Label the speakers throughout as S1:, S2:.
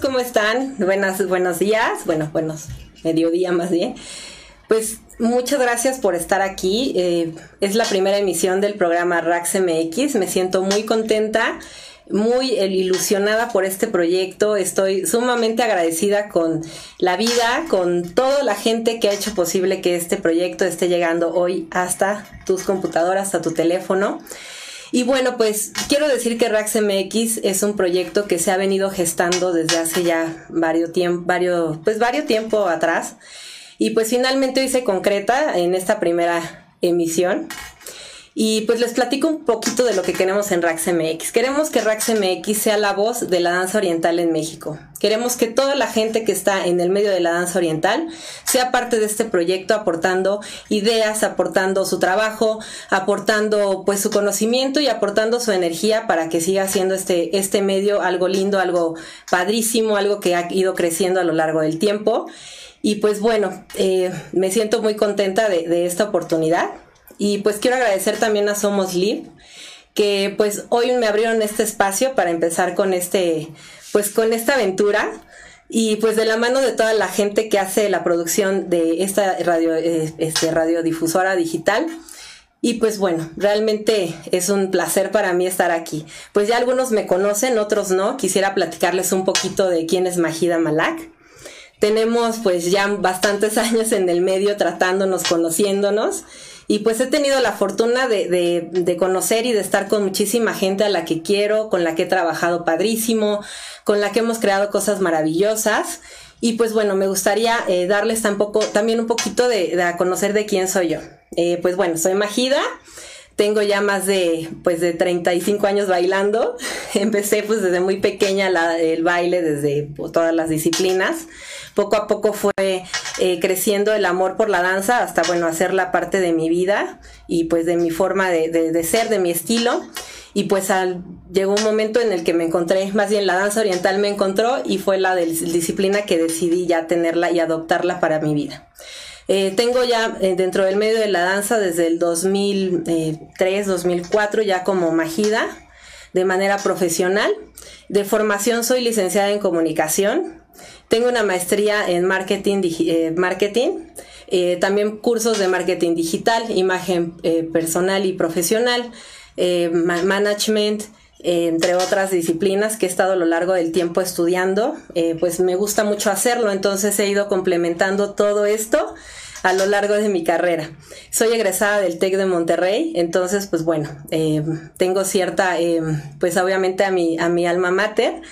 S1: ¿Cómo están? Buenas, buenos días, bueno, buenos mediodía más bien. Pues muchas gracias por estar aquí. Eh, es la primera emisión del programa Rax MX. Me siento muy contenta, muy ilusionada por este proyecto. Estoy sumamente agradecida con la vida, con toda la gente que ha hecho posible que este proyecto esté llegando hoy hasta tus computadoras, hasta tu teléfono. Y bueno, pues quiero decir que Rax MX es un proyecto que se ha venido gestando desde hace ya varios tiempo, varios, pues varios tiempo atrás. Y pues finalmente hoy se concreta en esta primera emisión. Y pues les platico un poquito de lo que queremos en Rax MX. Queremos que Rax MX sea la voz de la danza oriental en México. Queremos que toda la gente que está en el medio de la danza oriental sea parte de este proyecto aportando ideas, aportando su trabajo, aportando pues su conocimiento y aportando su energía para que siga siendo este, este medio algo lindo, algo padrísimo, algo que ha ido creciendo a lo largo del tiempo. Y pues bueno, eh, me siento muy contenta de, de esta oportunidad. Y pues quiero agradecer también a Somos Live, que pues hoy me abrieron este espacio para empezar con este, pues con esta aventura. Y pues de la mano de toda la gente que hace la producción de esta radio, eh, este, radiodifusora digital. Y pues bueno, realmente es un placer para mí estar aquí. Pues ya algunos me conocen, otros no. Quisiera platicarles un poquito de quién es Majida Malak. Tenemos pues ya bastantes años en el medio tratándonos, conociéndonos. Y pues he tenido la fortuna de, de, conocer y de estar con muchísima gente a la que quiero, con la que he trabajado padrísimo, con la que hemos creado cosas maravillosas. Y pues bueno, me gustaría eh, darles tampoco, también un poquito de, a conocer de quién soy yo. Eh, pues bueno, soy Majida, tengo ya más de, pues de 35 años bailando. Empecé pues desde muy pequeña el baile, desde pues, todas las disciplinas poco a poco fue eh, creciendo el amor por la danza hasta, bueno, hacerla parte de mi vida y pues de mi forma de, de, ser, de mi estilo. Y pues al, llegó un momento en el que me encontré, más bien la danza oriental me encontró y fue la disciplina que decidí ya tenerla y adoptarla para mi vida. Eh, tengo ya eh, dentro del medio de la danza desde el 2003, 2004 ya como Majida de manera profesional. De formación soy licenciada en comunicación. Tengo una maestría en marketing, eh, marketing también cursos de marketing digital, imagen personal y profesional, management, entre otras disciplinas que he estado a lo largo del tiempo estudiando. pues me gusta mucho hacerlo, entonces he ido complementando todo esto a lo largo de mi carrera. Soy egresada del TEC de Monterrey, entonces pues bueno, tengo cierta, pues obviamente a mi, a mi alma mater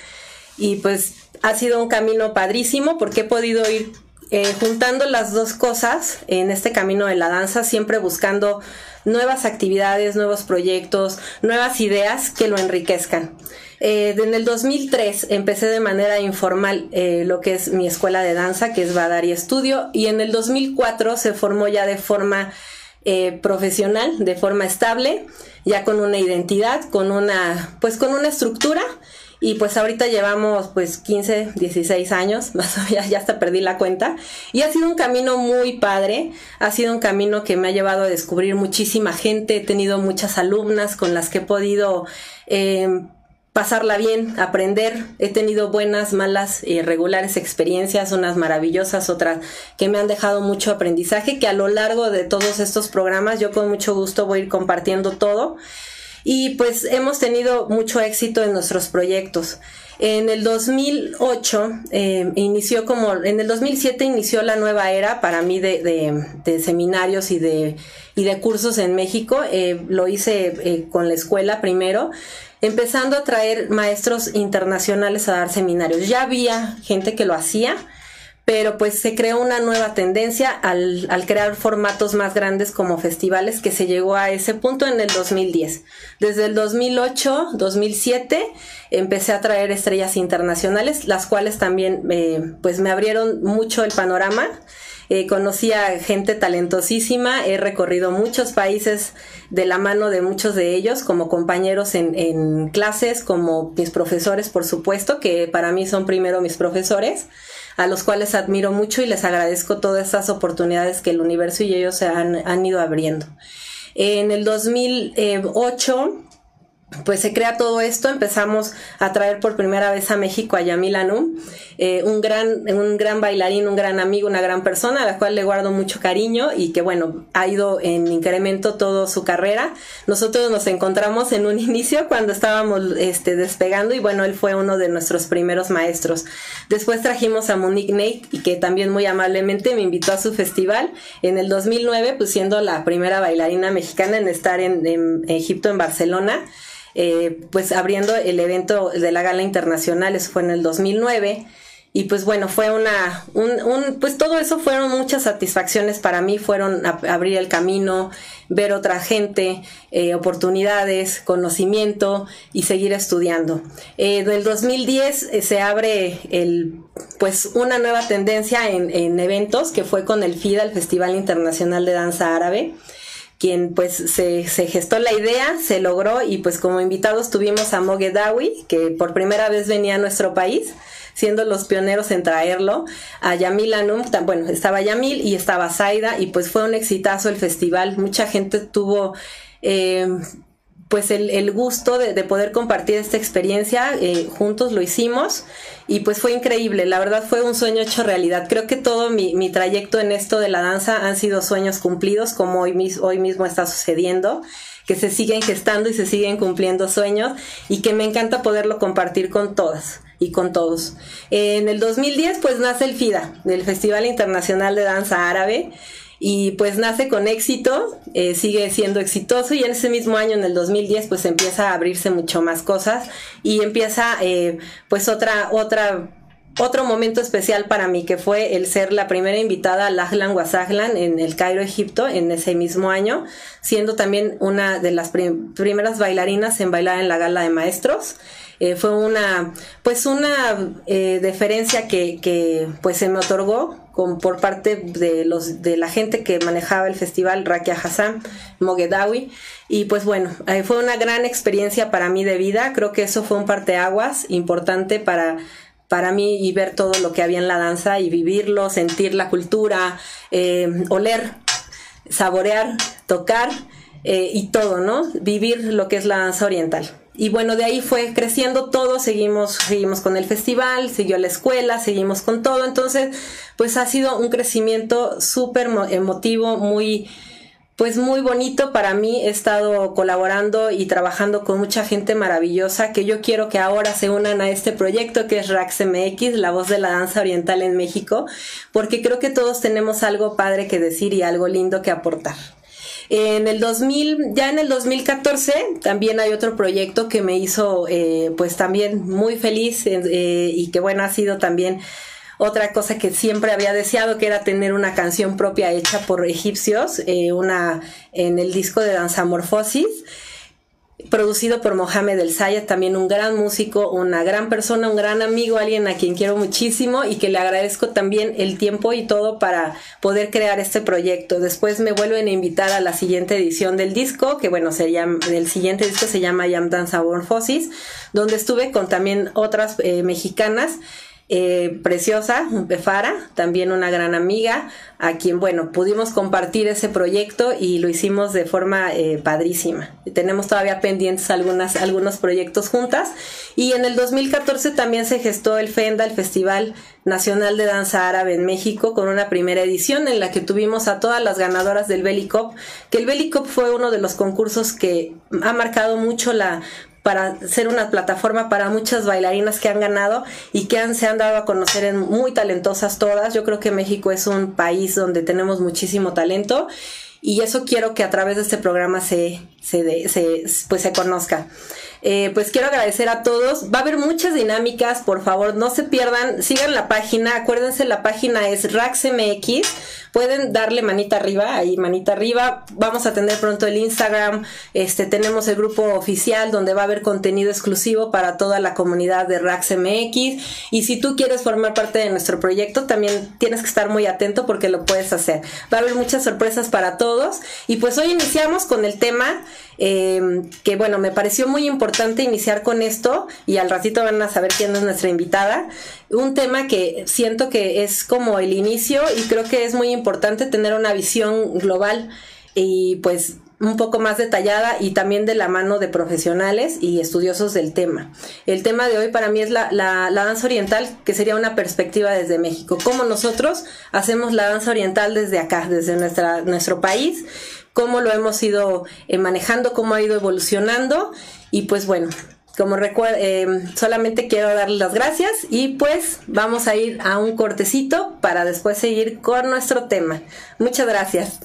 S1: y pues ha sido un camino padrísimo porque he podido ir eh, juntando las dos cosas en este camino de la danza, siempre buscando nuevas actividades, nuevos proyectos, nuevas ideas que lo enriquezcan. Eh, en el 2003 empecé de manera informal eh, lo que es mi escuela de danza, que es Badari Estudio, y en el 2004 se formó ya de forma profesional, de forma estable, ya con una identidad, con una, pues con una estructura y pues ahorita llevamos pues 15, 16 años, más o menos, ya hasta perdí la cuenta. Y ha sido un camino muy padre, ha sido un camino que me ha llevado a descubrir muchísima gente, he tenido muchas alumnas con las que he podido eh, pasarla bien, aprender. He tenido buenas, malas, y regulares experiencias, unas maravillosas, otras que me han dejado mucho aprendizaje, que a lo largo de todos estos programas yo con mucho gusto voy a ir compartiendo todo y pues hemos tenido mucho éxito en nuestros proyectos. En el 2008 eh, inició como, en el 2007 inició la nueva era para mí de, de, seminarios y de, y de cursos en México. Eh, lo hice eh, con la escuela primero, empezando a traer maestros internacionales a dar seminarios. Ya había gente que lo hacía, pero pues se creó una nueva tendencia al, al, crear formatos más grandes como festivales que se llegó a ese punto en el 2010. Desde el 2008, 2007 empecé a traer estrellas internacionales, las cuales también eh, pues me abrieron mucho el panorama. Eh, conocí a gente talentosísima, he recorrido muchos países de la mano de muchos de ellos como compañeros en, en clases, como mis profesores, por supuesto, que para mí son primero mis profesores a los cuales admiro mucho y les agradezco todas estas oportunidades que el universo y ellos se han, han ido abriendo. En el 2008 pues se crea todo esto, empezamos a traer por primera vez a México a Yamil Anum, eh, un, gran, un gran bailarín, un gran amigo, una gran persona a la cual le guardo mucho cariño y que bueno, ha ido en incremento toda su carrera. Nosotros nos encontramos en un inicio cuando estábamos este, despegando y bueno, él fue uno de nuestros primeros maestros. Después trajimos a Monique Nate y que también muy amablemente me invitó a su festival en el 2009, pues siendo la primera bailarina mexicana en estar en, en Egipto, en Barcelona. Eh, pues abriendo el evento de la gala internacional, eso fue en el 2009. Y pues bueno, fue una, un, un, pues todo eso fueron muchas satisfacciones para mí, fueron abrir el camino, ver otra gente, eh, oportunidades, conocimiento y seguir estudiando. Eh, del 2010 eh, se abre el, pues una nueva tendencia en, en eventos que fue con el FIDA, el Festival Internacional de Danza Árabe quien pues se, se, gestó la idea, se logró y pues como invitados tuvimos a Mogedawi, que por primera vez venía a nuestro país, siendo los pioneros en traerlo, a Yamil Anum, bueno, estaba Yamil y estaba Zaida y pues fue un exitazo el festival, mucha gente tuvo... Eh, pues el, el gusto de, de, poder compartir esta experiencia, eh, juntos lo hicimos y pues fue increíble, la verdad fue un sueño hecho realidad. Creo que todo mi, mi trayecto en esto de la danza han sido sueños cumplidos, como hoy, mis, hoy mismo está sucediendo, que se siguen gestando y se siguen cumpliendo sueños y que me encanta poderlo compartir con todas y con todos. En el 2010 pues nace el FIDA, el Festival Internacional de Danza Árabe y pues nace con éxito, eh, sigue siendo exitoso y en ese mismo año, en el 2010, pues empieza a abrirse mucho más cosas y empieza eh, pues otra, otra otro momento especial para mí que fue el ser la primera invitada al Ahlan Wasahlan en el Cairo, Egipto, en ese mismo año, siendo también una de las prim primeras bailarinas en bailar en la gala de maestros. Eh, fue una, pues una eh, deferencia que, pues se me otorgó con, por parte de los, de la gente que manejaba el festival, Rakia Hassan, Mogedawi, y pues bueno, eh, fue una gran experiencia para mí de vida, creo que eso fue un parteaguas importante para para mí y ver todo lo que había en la danza y vivirlo, sentir la cultura, oler, saborear, tocar y todo, ¿no? Vivir lo que es la danza oriental. Y bueno, de ahí fue creciendo todo, seguimos, seguimos con el festival, siguió la escuela, seguimos con todo. Entonces, pues ha sido un crecimiento súper emotivo, muy, pues muy bonito para mí. He estado colaborando y trabajando con mucha gente maravillosa que yo quiero que ahora se unan a este proyecto que es Rax MX, la voz de la danza oriental en México, porque creo que todos tenemos algo padre que decir y algo lindo que aportar. En el 2000, ya en el 2014, también hay otro proyecto que me hizo, eh, pues también muy feliz eh, y que bueno, ha sido también otra cosa que siempre había deseado, que era tener una canción propia hecha por egipcios, eh, una en el disco de Danzamorfosis producido por Mohamed El Sayed, también un gran músico, una gran persona, un gran amigo, alguien a quien quiero muchísimo y que le agradezco también el tiempo y todo para poder crear este proyecto. Después me vuelven a invitar a la siguiente edición del disco, que bueno, se llama, el siguiente disco se llama Yam Danzamorfosis, donde estuve con también otras eh, mexicanas eh, preciosa, Befara, también una gran amiga, a quien, bueno, pudimos compartir ese proyecto y lo hicimos de forma eh, padrísima. Tenemos todavía pendientes algunas, algunos proyectos juntas y en el 2014 también se gestó el FENDA, el Festival Nacional de Danza Árabe en México, con una primera edición en la que tuvimos a todas las ganadoras del Belicop, que el Belicop fue uno de los concursos que ha marcado mucho la para ser una plataforma para muchas bailarinas que han ganado y que se han dado a conocer en muy talentosas todas. Yo creo que México es un país donde tenemos muchísimo talento y eso quiero que a través de este programa se, se, se pues se conozca. Eh, pues quiero agradecer a todos. Va a haber muchas dinámicas, por favor, no se pierdan, sigan la página, acuérdense, la página es RaxMX pueden darle manita arriba, ahí manita arriba. Vamos a tener pronto el Instagram, este tenemos el grupo oficial donde va a haber contenido exclusivo para toda la comunidad de Rax MX y si tú quieres formar parte de nuestro proyecto también tienes que estar muy atento porque lo puedes hacer. Va a haber muchas sorpresas para todos y pues hoy iniciamos con el tema eh, que bueno, me pareció muy importante iniciar con esto y al ratito van a saber quién es nuestra invitada. Un tema que siento que es como el inicio y creo que es muy importante tener una visión global y pues un poco más detallada y también de la mano de profesionales y estudiosos del tema. El tema de hoy para mí es la, la, danza oriental, que sería una perspectiva desde México. Cómo nosotros hacemos la danza oriental desde acá, desde nuestra, nuestro país, cómo lo hemos ido eh, manejando, cómo ha ido evolucionando y pues bueno, como recuerdo, eh, solamente quiero darles las gracias y pues vamos a ir a un cortecito para después seguir con nuestro tema. Muchas gracias.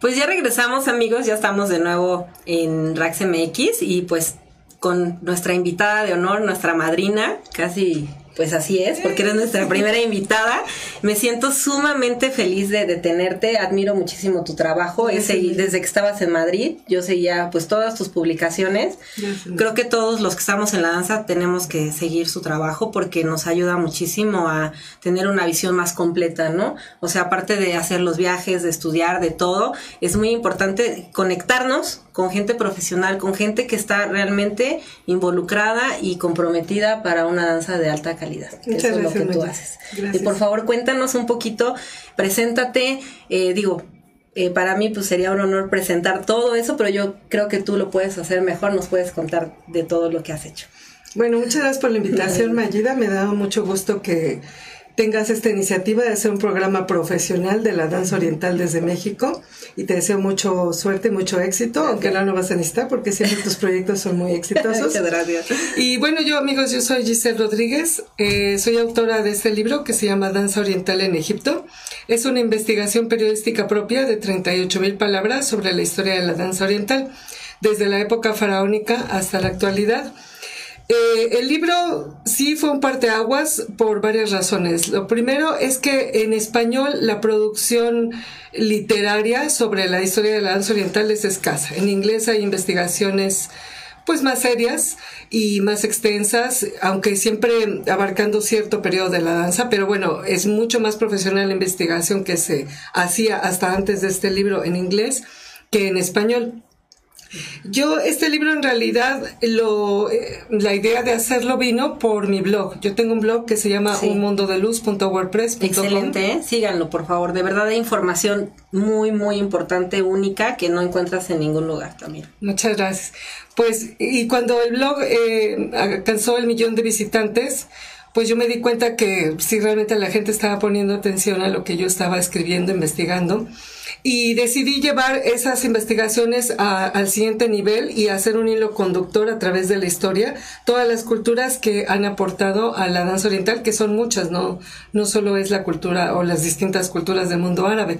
S1: Pues ya regresamos amigos, ya estamos de nuevo en Rax MX y pues con nuestra invitada de honor, nuestra madrina, casi pues así es, porque eres nuestra primera invitada. Me siento sumamente feliz de, de tenerte, admiro muchísimo tu trabajo. He segui- desde que estabas en Madrid, yo seguía pues todas tus publicaciones. Creo que todos los que estamos en la danza tenemos que seguir su trabajo porque nos ayuda muchísimo a tener una visión más completa, ¿no? O sea, aparte de hacer los viajes, de estudiar, de todo, es muy importante conectarnos con gente profesional, con gente que está realmente involucrada y comprometida para una danza de alta calidad. Que
S2: Muchas
S1: eso es lo que
S2: gracias,
S1: tú
S2: Maya.
S1: haces.
S2: Gracias.
S1: Y por favor, cuéntanos un poquito, preséntate, eh, digo, eh, para mí pues sería un honor presentar todo eso, pero yo creo que tú lo puedes hacer mejor, nos puedes contar de todo lo que has hecho.
S2: Bueno, muchas gracias por la invitación, Mayida. Me da mucho gusto que tengas esta iniciativa de hacer un programa profesional de la danza oriental desde México y te deseo mucho suerte mucho éxito, aunque no lo vas a necesitar porque siempre tus proyectos son muy exitosos.
S1: Muchas gracias.
S2: Y bueno, yo amigos, yo soy Giselle Rodríguez, eh, soy autora de este libro que se llama Danza Oriental en Egipto. Es una investigación periodística propia de 38 mil palabras sobre la historia de la danza oriental, desde la época faraónica hasta la actualidad. Eh, el libro sí fue un parteaguas por varias razones. Lo primero es que en español la producción literaria sobre la historia de la danza oriental es escasa. En inglés hay investigaciones pues más serias y más extensas, aunque siempre abarcando cierto periodo de la danza, pero bueno, es mucho más profesional la investigación que se hacía hasta antes de este libro en inglés que en español. Yo, este libro en realidad, lo, eh, la idea de hacerlo vino por mi blog. Yo tengo un blog que se llama
S1: Sí.
S2: unmundodeluz.wordpress.com.
S1: Excelente, ¿eh? síganlo por favor, de verdad hay información muy, muy importante, única, que no encuentras en ningún lugar también.
S2: Muchas gracias. Pues, y cuando el blog eh, alcanzó el millón de visitantes, pues yo me di cuenta que sí, realmente la gente estaba poniendo atención a lo que yo estaba escribiendo, investigando. Y decidí llevar esas investigaciones al siguiente nivel y hacer un hilo conductor a través de la historia, todas las culturas que han aportado a la danza oriental, que son muchas, no, no solo es la cultura o las distintas culturas del mundo árabe.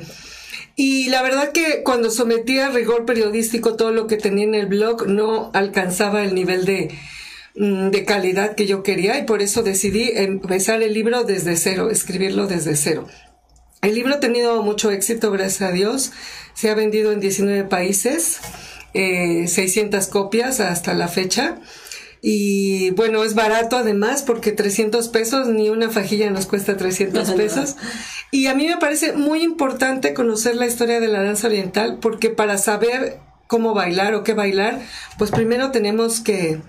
S2: Y la verdad que cuando sometía a rigor periodístico todo lo que tenía en el blog no alcanzaba el nivel de, mm, de calidad que yo quería y por eso decidí empezar el libro desde cero, escribirlo desde cero. El libro ha tenido mucho éxito, gracias a Dios. Se ha vendido en 19 países, eh, 600 copias hasta la fecha. Y bueno, es barato además porque 300 pesos, ni una fajilla nos cuesta 300 pesos. Y a mí me parece muy importante conocer la historia de la danza oriental porque para saber cómo bailar o qué bailar, pues primero tenemos que,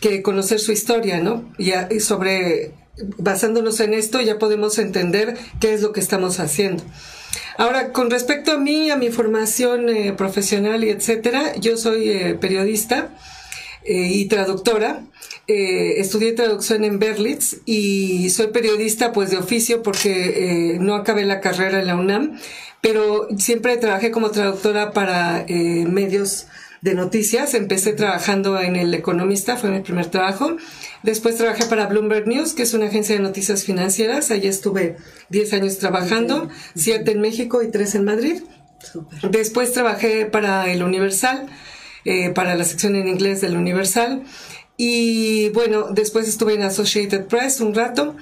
S2: que conocer su historia, ¿no? Y, sobre, basándonos en esto ya podemos entender qué es lo que estamos haciendo. Ahora, con respecto a mí, a mi formación eh, profesional y etcétera, yo soy eh, periodista eh, y traductora. Eh, estudié traducción en Berlitz y soy periodista pues de oficio porque no acabé la carrera en la UNAM, pero siempre trabajé como traductora para medios de noticias. Empecé trabajando en El Economista, fue mi primer trabajo. Después trabajé para Bloomberg News, que es una agencia de noticias financieras. Allí estuve 10 años trabajando, 7 en México y 3 en Madrid.
S1: Súper.
S2: Después trabajé para el Universal, eh, para la sección en inglés del Universal. Y bueno, después estuve en Associated Press un rato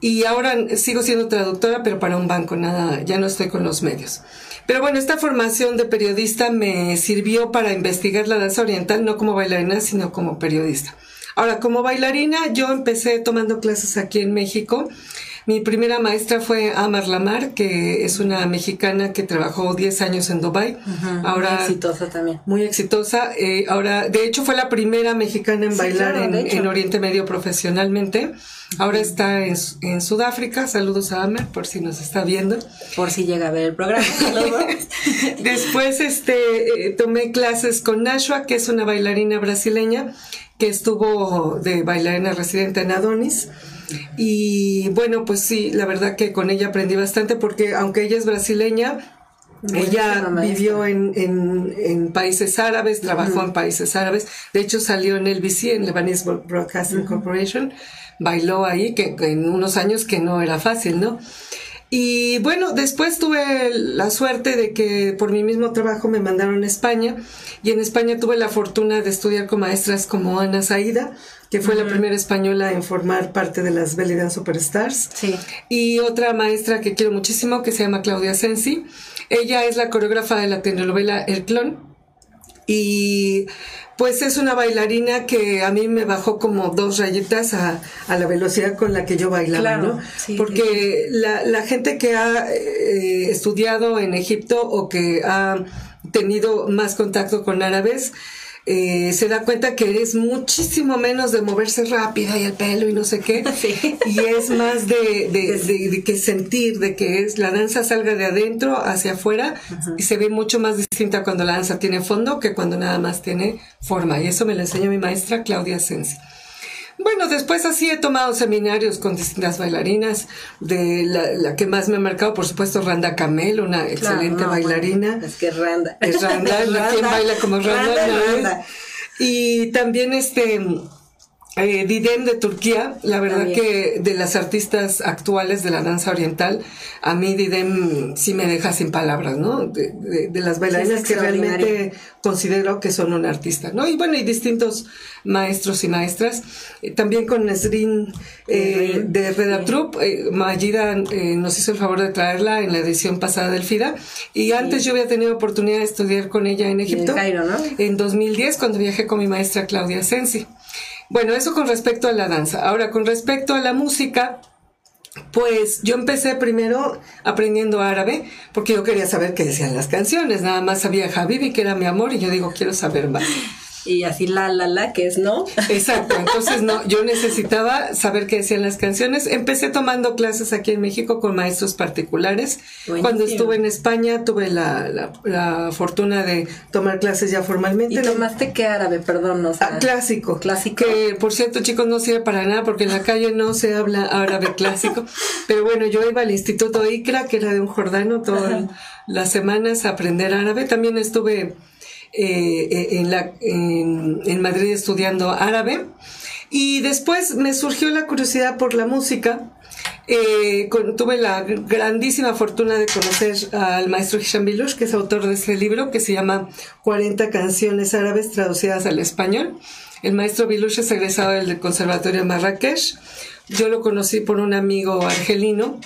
S2: y ahora sigo siendo traductora, pero para un banco, nada, ya no estoy con los medios. Pero bueno, esta formación de periodista me sirvió para investigar la danza oriental, no como bailarina, sino como periodista. Ahora, como bailarina, yo empecé tomando clases aquí en México. Mi primera maestra fue Amar Lamar, que es una mexicana que trabajó 10 años en Dubai. Ahora
S1: Muy exitosa también.
S2: muy exitosa. Eh, ahora, de hecho, fue la primera mexicana en
S1: Sí,
S2: bailar
S1: claro,
S2: en, Oriente Medio profesionalmente. Ahora está en, Su- en Sudáfrica. Saludos a Amer, por si nos está viendo.
S1: Por si llega a ver el programa.
S2: Después este, eh, tomé clases con Nashua, que es una bailarina brasileña que estuvo de bailarina residente en Adonis. Y bueno, pues sí, la verdad que con ella aprendí bastante porque aunque ella es brasileña, ella vivió en, en, en países árabes, trabajó en países árabes. De hecho, salió en LBC, en Lebanese Broadcasting Corporation. Bailó ahí, que en unos años que no era fácil, ¿no? Y bueno, después tuve la suerte de que por mi mismo trabajo me mandaron a España y en España tuve la fortuna de estudiar con maestras como Ana Saida, que fue la primera española en formar parte de las Belly Dance Superstars.
S1: Sí.
S2: Y otra maestra que quiero muchísimo que se llama Claudia Sensi. Ella es la coreógrafa de la telenovela El Clon. Y pues es una bailarina que a mí me bajó como dos rayitas a, a la velocidad con la que yo bailaba,
S1: Claro,
S2: ¿no?
S1: sí,
S2: Porque la, la gente que ha eh, estudiado en Egipto o que ha tenido más contacto con árabes, eh, se da cuenta que es muchísimo menos de moverse rápido y el pelo y no sé qué.
S1: Sí.
S2: Y es más de, de, de- de que sentir, de que es la danza salga de adentro hacia afuera y se ve mucho más distinta cuando la danza tiene fondo que cuando nada más tiene forma. Y eso me lo enseñó mi maestra Claudia Sensi. Bueno, después así he tomado seminarios con distintas bailarinas. De la, la que más me ha marcado, por supuesto, Randa Camel, una excelente
S1: no,
S2: bailarina.
S1: bueno, es que Randa.
S2: Es Randa, ¿quién baila como Randa?
S1: Randa,
S2: No.
S1: Randa.
S2: Y también este eh, Didem de Turquía, la verdad
S1: También.
S2: que de las artistas actuales de la danza oriental, a mí Didem sí me deja sin palabras, ¿no? De, de- de las bailarinas que realmente considero que son un artista, ¿no? Y bueno, y distintos maestros y maestras. Eh, también con Nesrin eh, de Redatrup, eh, Mayida eh, nos hizo el favor de traerla en la edición pasada del FIDA. Y antes yo había tenido oportunidad de estudiar con ella en Egipto.
S1: Cairo, ¿no?
S2: En 2010, cuando viajé con mi maestra Claudia Sensi. Bueno, eso con respecto a la danza. Ahora, con respecto a la música, pues yo empecé primero aprendiendo árabe, porque yo quería saber qué decían las canciones. Nada más sabía Habibi, que era mi amor, y yo digo, quiero saber más.
S1: Y así la, la, la, que es no.
S2: Exacto, entonces no, yo necesitaba saber qué decían las canciones. Empecé tomando clases aquí en México con maestros particulares.
S1: Buenísimo.
S2: Cuando estuve en España tuve la, la- la fortuna de tomar clases ya formalmente.
S1: ¿Y tomaste qué árabe? Perdón, o sea,
S2: Ah, clásico.
S1: Clásico.
S2: Que, por cierto, chicos, no sirve para nada porque en la calle no se habla árabe clásico. Pero bueno, yo iba al Instituto ICRA, que era de un jordano, todas las semanas a aprender árabe. También estuve eh, eh, en, Madrid estudiando árabe. Y después me surgió la curiosidad por la música. Eh, tuve la grandísima fortuna de conocer al maestro Hisham Bilush, que es autor de este libro que se llama 40 canciones árabes traducidas al español. El maestro Bilush es egresado del Conservatorio de Marrakech. Yo lo conocí por un amigo argelino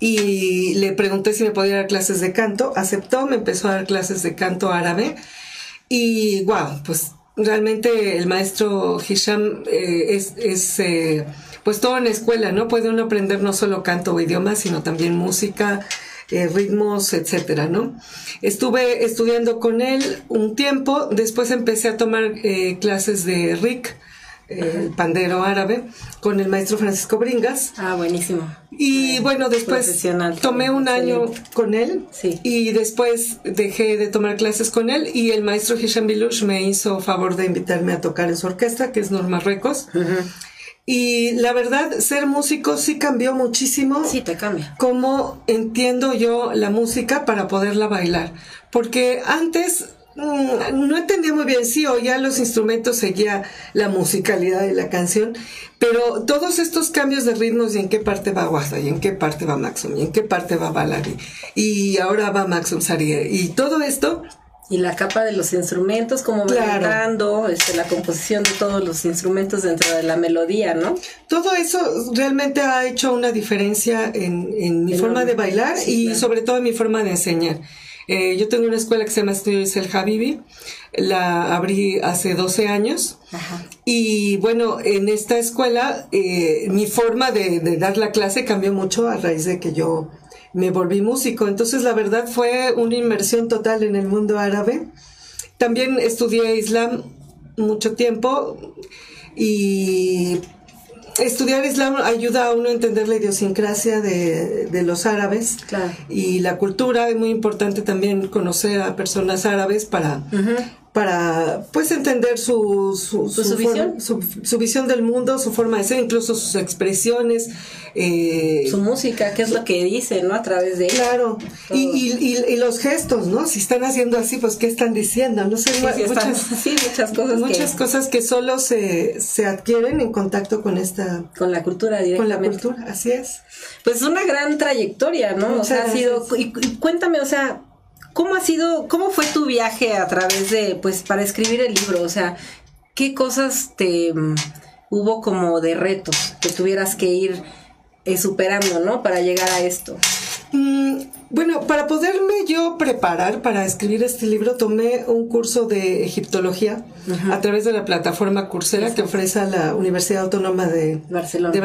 S2: y le pregunté si me podía dar clases de canto. Aceptó, me empezó a dar clases de canto árabe. Y wow, pues realmente el maestro Hisham eh, es, es eh, pues todo en la escuela, ¿no? Puede uno aprender no solo canto o idiomas, sino también música, eh, ritmos, etcétera, ¿no? Estuve estudiando con él un tiempo, después empecé a tomar eh, clases de Rick, el pandero árabe, con el maestro Francisco Bringas.
S1: Ah, buenísimo.
S2: Y bueno, después tomé un año
S1: Excelente.
S2: con él
S1: Sí.
S2: y después dejé de tomar clases con él y el maestro Hisham Bilush me hizo favor de invitarme a tocar en su orquesta, que es Norma Recos. Y la verdad, ser músico sí cambió muchísimo
S1: Sí, te cambia.
S2: cómo entiendo yo la música para poderla bailar. Porque antes no entendía muy bien, sí, oía los instrumentos, seguía la musicalidad de la canción, pero todos estos cambios de ritmos y en qué parte va Guasta, y en qué parte va Maxum, y en qué parte va Balari, y ahora va Maxum Sarier, y todo esto
S1: Y la capa de los instrumentos, como va
S2: Claro.
S1: este, la composición de todos los instrumentos dentro de la melodía, ¿no?
S2: Todo eso realmente ha hecho una diferencia en, en mi forma de bailar
S1: Sí,
S2: y
S1: claro.
S2: sobre todo en mi forma de enseñar. Eh, yo tengo una escuela que se llama Estudios El Habibi, la abrí hace 12 años
S1: Ajá.
S2: y bueno, en esta escuela eh, mi forma de, de dar la clase cambió mucho a raíz de que yo me volví músico. Entonces la verdad fue una inmersión total en el mundo árabe. También estudié Islam mucho tiempo y estudiar Islam ayuda a uno a entender la idiosincrasia de, de los árabes
S1: Claro.
S2: y la cultura. Es muy importante también conocer a personas árabes para, para pues entender su, su,
S1: visión.
S2: su, su visión del mundo, su forma de ser, incluso sus expresiones. eh,
S1: Su música, qué es lo que dice, ¿no? A través de ella.
S2: Claro, y, y, y- y los gestos, ¿no? Si están haciendo así, pues ¿qué están diciendo? No sé,
S1: Sí,
S2: muchas,
S1: sí, muchas cosas
S2: muchas
S1: que-
S2: cosas que solo se, se adquieren en contacto con esta,
S1: Con la cultura
S2: con la
S1: directamente.
S2: cultura, así es.
S1: Pues es una gran trayectoria, ¿no? o sea, ha sido. y cuéntame, o sea, ¿cómo ha sido, cómo fue tu viaje a través de, pues, para escribir el libro? O sea, ¿qué cosas te mm, hubo como de retos que tuvieras que ir eh, superando, ¿no? Para llegar a esto.
S2: Mm, bueno, para poderme yo preparar para escribir este libro, tomé un curso de egiptología a través de la plataforma Coursera que ofrece la Universidad Autónoma de
S1: Barcelona,
S2: de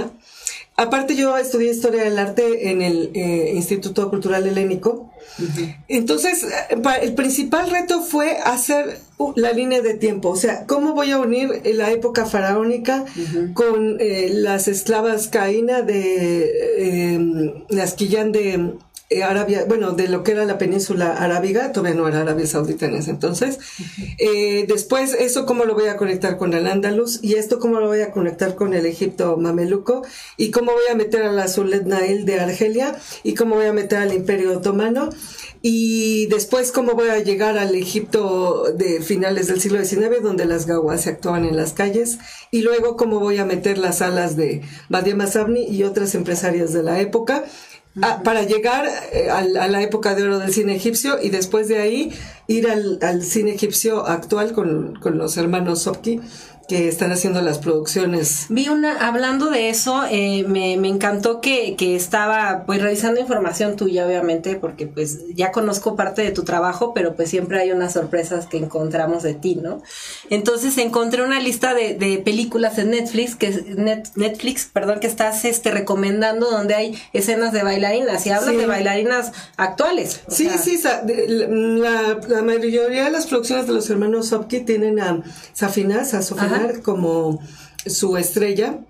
S1: ¿no?
S2: Aparte, yo estudié historia del arte en el eh, Instituto Cultural Helénico. Entonces, eh, el principal reto fue hacer la línea de tiempo, o sea, cómo voy a unir la época faraónica con eh, las esclavas caína de eh, las Quillán de Arabia, bueno, de lo que era la península arábiga, todavía no era Arabia Saudita en ese entonces. Eh, después, eso cómo lo voy a conectar con el Andalus y esto cómo lo voy a conectar con el Egipto mameluco y cómo voy a meter a la Nail de Argelia y cómo voy a meter al Imperio Otomano y después cómo voy a llegar al Egipto de finales del siglo XIX donde las gawas se actuaban en las calles y luego cómo voy a meter las alas de Badia Masabni y otras empresarias de la época a- para llegar eh, al- a, la época de oro del cine egipcio y después de ahí ir al, al cine egipcio actual con, con los hermanos Sopki que están haciendo las producciones.
S1: Vi una, hablando de eso, eh, me, me encantó que, que estaba pues revisando información tuya, obviamente, porque pues ya conozco parte de tu trabajo, pero pues siempre hay unas sorpresas que encontramos de ti, ¿no? Entonces encontré una lista de, de películas en Netflix, que Net- Netflix, perdón, que estás este recomendando donde hay escenas de bailarinas y hablas
S2: Sí.
S1: de bailarinas actuales.
S2: Sí,
S1: sea,
S2: sí, la, la mayoría de las producciones de los hermanos Sopki tienen a Safinas, a Como su estrella,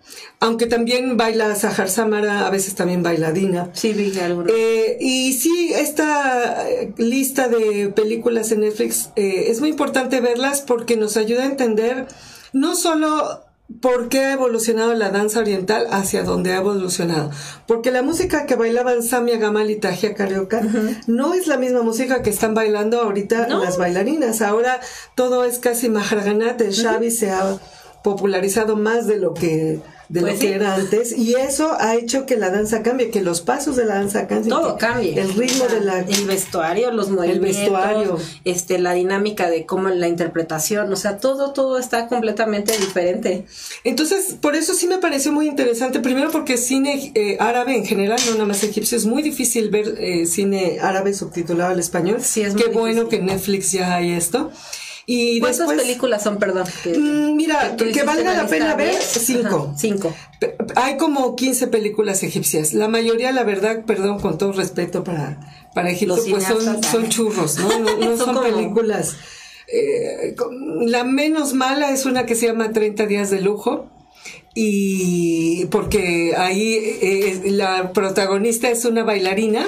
S2: aunque también baila Sahar Samara, a veces también baila Dina.
S1: Sí, vi alguna.
S2: Eh, y sí, esta eh, lista de películas en Netflix eh, es muy importante verlas porque nos ayuda a entender no solo por qué ha evolucionado la danza oriental hacia donde ha evolucionado. Porque la música que bailaban Samia Gamal y Tajia Carioca no es la misma música que están bailando ahorita
S1: No.
S2: las bailarinas. Ahora todo es casi maharaganat, el shabi se ha popularizado más de lo que de
S1: Pues
S2: lo
S1: sí.
S2: que era antes y eso ha hecho que la danza cambie, que los pasos de la danza cambien,
S1: todo
S2: que
S1: cambia.
S2: el ritmo
S1: O sea,
S2: de la
S1: el vestuario, los movimientos,
S2: vestuario.
S1: este la dinámica de cómo la interpretación, o sea, todo todo está completamente diferente.
S2: Entonces, por eso sí me pareció muy interesante. Primero porque cine eh, árabe en general, no nada más egipcio, es muy difícil ver eh, cine árabe subtitulado al español.
S1: Sí, es muy
S2: Qué bueno
S1: difícil.
S2: que Netflix ya hay esto. Y
S1: ¿Cuántas
S2: después,
S1: películas son, perdón? que-
S2: Mm, mira, que
S1: hiciste
S2: valga la
S1: lista?
S2: pena ver, cinco.
S1: Ajá, cinco.
S2: Hay como 15 películas egipcias. La mayoría, la verdad, perdón, con todo respeto para, para Egipto,
S1: Los
S2: pues son, son churros, ¿no? No, no
S1: Son
S2: son, películas. eh, la menos mala es una que se llama 30 días de lujo. Y porque ahí eh, la protagonista es una bailarina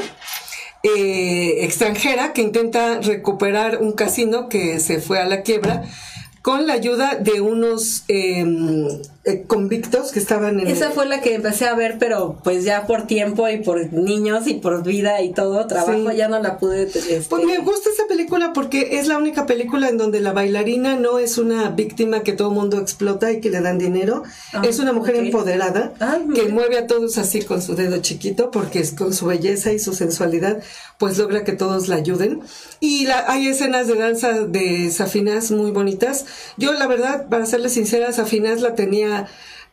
S2: eh, extranjera que intenta recuperar un casino que se fue a la quiebra con la ayuda de unos eh, eh, convictos que estaban en
S1: Esa fue la que empecé a ver, pero pues ya por tiempo y por niños y por vida y todo trabajo
S2: Sí.
S1: ya no la pude. este,
S2: Pues me gusta esa película porque es la única película en donde la bailarina no es una víctima que todo el mundo explota y que le dan dinero.
S1: Ah,
S2: es una mujer empoderada
S1: Ah,
S2: que mueve a todos así con su dedo chiquito porque es con su belleza y su sensualidad pues logra que todos la ayuden. Y la, hay escenas de danza de Safinas muy bonitas. Yo la verdad, para serle sincera, Safinas la tenía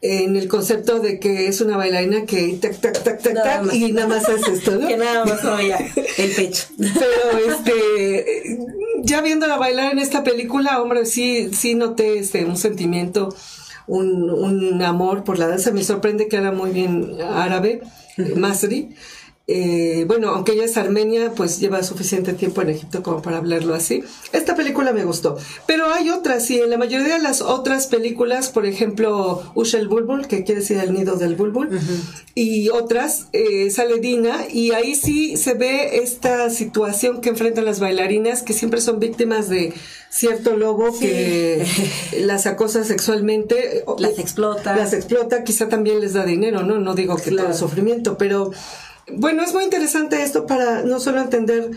S2: en el concepto de que es una bailarina que tac, tac, tac, tac,
S1: Nada
S2: tac,
S1: más.
S2: y nada más hace esto, ¿no?
S1: Que nada más veía el pecho.
S2: Pero este, ya viéndola bailar en esta película, hombre, sí, sí noté este, un sentimiento, un, un amor por la danza. Me sorprende que era muy bien árabe, Masri. Eh, bueno, aunque ella es armenia, pues lleva suficiente tiempo en Egipto como para hablarlo así. Esta película me gustó. Pero hay otras, y en la mayoría de las otras películas, por ejemplo, Usha el Bulbul, que quiere decir el nido del bulbul, y otras, eh, sale Dina, y ahí sí se ve esta situación que enfrentan las bailarinas, que siempre son víctimas de cierto lobo que las acosa sexualmente.
S1: Las explota.
S2: Las explota, quizá también les da dinero, ¿no? No digo que
S1: Claro.
S2: todo sufrimiento, pero bueno, es muy interesante esto para no solo entender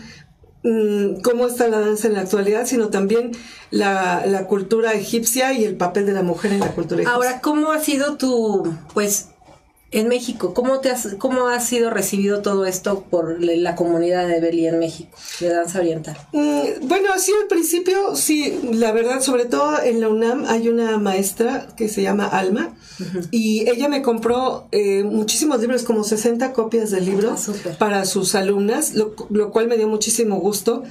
S2: mm, cómo está la danza en la actualidad, sino también la, la cultura egipcia y el papel de la mujer en la cultura egipcia.
S1: Ahora, ¿cómo ha sido tu, pues, en México? ¿Cómo te has, cómo ha sido recibido todo esto por la comunidad de Beli en México, de danza oriental?
S2: Mm, Bueno, sí, al principio, sí, la verdad, sobre todo en la UNAM hay una maestra que se llama Alma y ella me compró eh, muchísimos libros, como 60 copias del libro
S1: Ah,
S2: para sus alumnas, lo, lo cual me dio muchísimo gusto.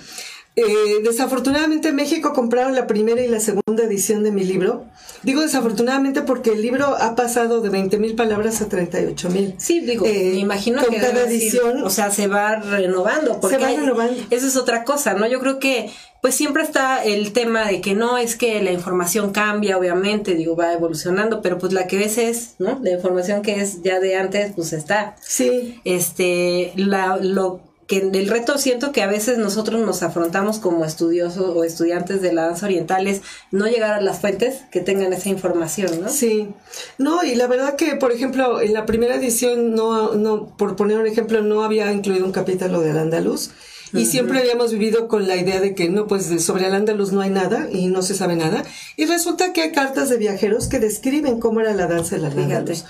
S2: Eh, desafortunadamente en México compraron la primera y la segunda edición de mi libro. Digo desafortunadamente porque el libro ha pasado de 20 mil palabras a 38 mil.
S1: Sí, digo,
S2: Eh,
S1: me imagino
S2: con
S1: que
S2: cada
S1: decir,
S2: edición-
S1: o sea, se va renovando. Porque
S2: va
S1: hay-
S2: renovando.
S1: Eso es otra cosa, ¿no? Yo creo que, pues siempre está el tema de que no es que la información cambia, obviamente, digo, va evolucionando, pero pues la que ves es, ¿no? La información que es ya de antes, pues está.
S2: Sí,
S1: Este, la, lo que el reto siento que a veces nosotros nos afrontamos como estudiosos o estudiantes de la danza oriental es no llegar a las fuentes que tengan esa información, ¿no?
S2: Sí, no, y la verdad que, por ejemplo, en la primera edición, no, no, por poner un ejemplo, no había incluido un capítulo del andaluz. Y siempre habíamos vivido con la idea de que no, pues sobre el andaluz no hay nada y no se sabe nada. Y resulta que hay cartas de viajeros que describen cómo era la danza del andaluz.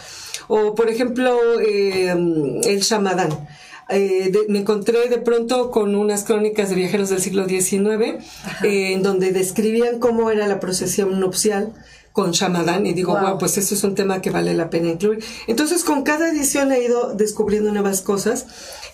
S2: O, por ejemplo, eh, el shamadán. Eh, de- me encontré de pronto con unas crónicas de viajeros del siglo XIX, eh, en donde describían cómo era la procesión nupcial con Shamadán y digo,
S1: Wow.
S2: wow, pues eso es un tema que vale la pena incluir. Entonces, con cada edición he ido descubriendo nuevas cosas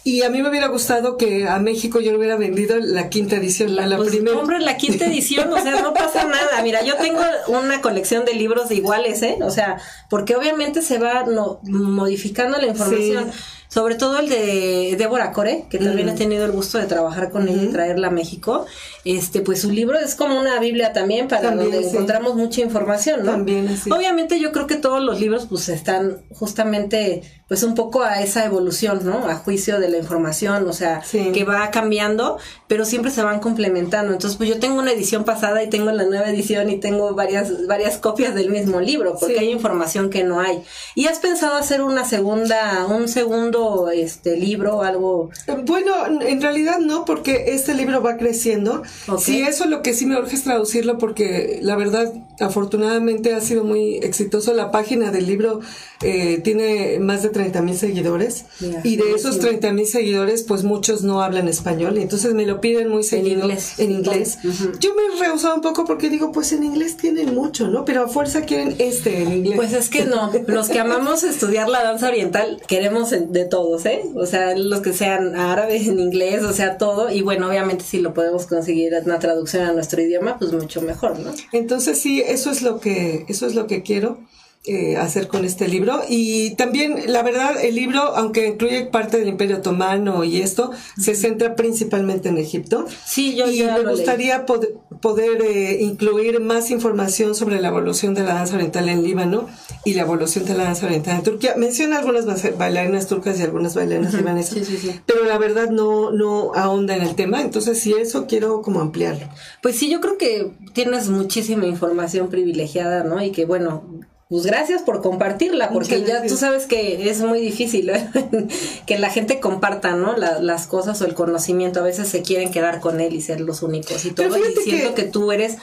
S2: y a mí me hubiera gustado que a México yo le hubiera vendido la quinta edición, la, la
S1: Pues,
S2: primera.
S1: Hombre, la quinta edición, o sea, no pasa nada. Mira, yo tengo una colección de libros iguales, ¿eh? O sea, porque obviamente se va no, modificando la información.
S2: Sí.
S1: Sobre todo el de Débora Core, que también
S2: Mm.
S1: he tenido el gusto de trabajar con ella y traerla a México. Este, pues su libro es como una Biblia también, para
S2: También,
S1: donde
S2: sí.
S1: encontramos mucha información, ¿no?
S2: También, así.
S1: Obviamente yo creo que todos los libros pues están justamente pues un poco a esa evolución, ¿no? A juicio de la información, o sea,
S2: Sí.
S1: que va cambiando, pero siempre se van complementando. Entonces, pues yo tengo una edición pasada y tengo la nueva edición y tengo varias varias copias del mismo libro, porque
S2: Sí.
S1: hay información que no hay. ¿Y has pensado hacer una segunda un segundo este libro o algo?
S2: Bueno, en realidad no, porque este libro va creciendo. Sí, eso lo que sí me urge es traducirlo, porque la verdad, afortunadamente ha sido muy exitoso. La página del libro eh, tiene más de 30 mil seguidores. Y de esos
S1: buenísimo.
S2: 30 mil seguidores, pues muchos no hablan español. Y entonces me lo piden muy seguido
S1: inglés.
S2: en inglés. Yo me he rehusado un poco porque digo, pues en inglés tienen mucho, ¿no? Pero a fuerza quieren este en inglés.
S1: Pues es que no, los que amamos estudiar la danza oriental queremos en- de todos, ¿eh? O sea, los que sean árabes, en inglés, o sea, todo. Y bueno, obviamente si lo podemos conseguir una traducción a nuestro idioma, pues mucho mejor, ¿no?
S2: Entonces sí, eso es lo que, eso es lo que quiero eh, hacer con este libro. Y también, la verdad, el libro, aunque incluye parte del Imperio Otomano y esto, se centra principalmente en Egipto.
S1: Sí, yo
S2: y
S1: ya
S2: me
S1: lo
S2: gustaría pod- poder eh, incluir más información sobre la evolución de la danza oriental en Líbano y la evolución de la danza oriental en Turquía. Menciona algunas ba- bailarinas turcas y algunas bailarinas libanesas,
S1: Sí, sí, sí.
S2: pero la verdad no, no ahonda en el tema. Entonces, si eso quiero como ampliarlo.
S1: Pues sí, yo creo que tienes muchísima información privilegiada, ¿no? Y que bueno, pues gracias por compartirla, porque
S2: Muchas
S1: ya
S2: gracias.
S1: tú sabes que es muy difícil ¿eh? que la gente comparta, ¿no? La- las cosas o el conocimiento. A veces se quieren quedar con él y ser los únicos y todo. Y siento
S2: que-
S1: que tú eres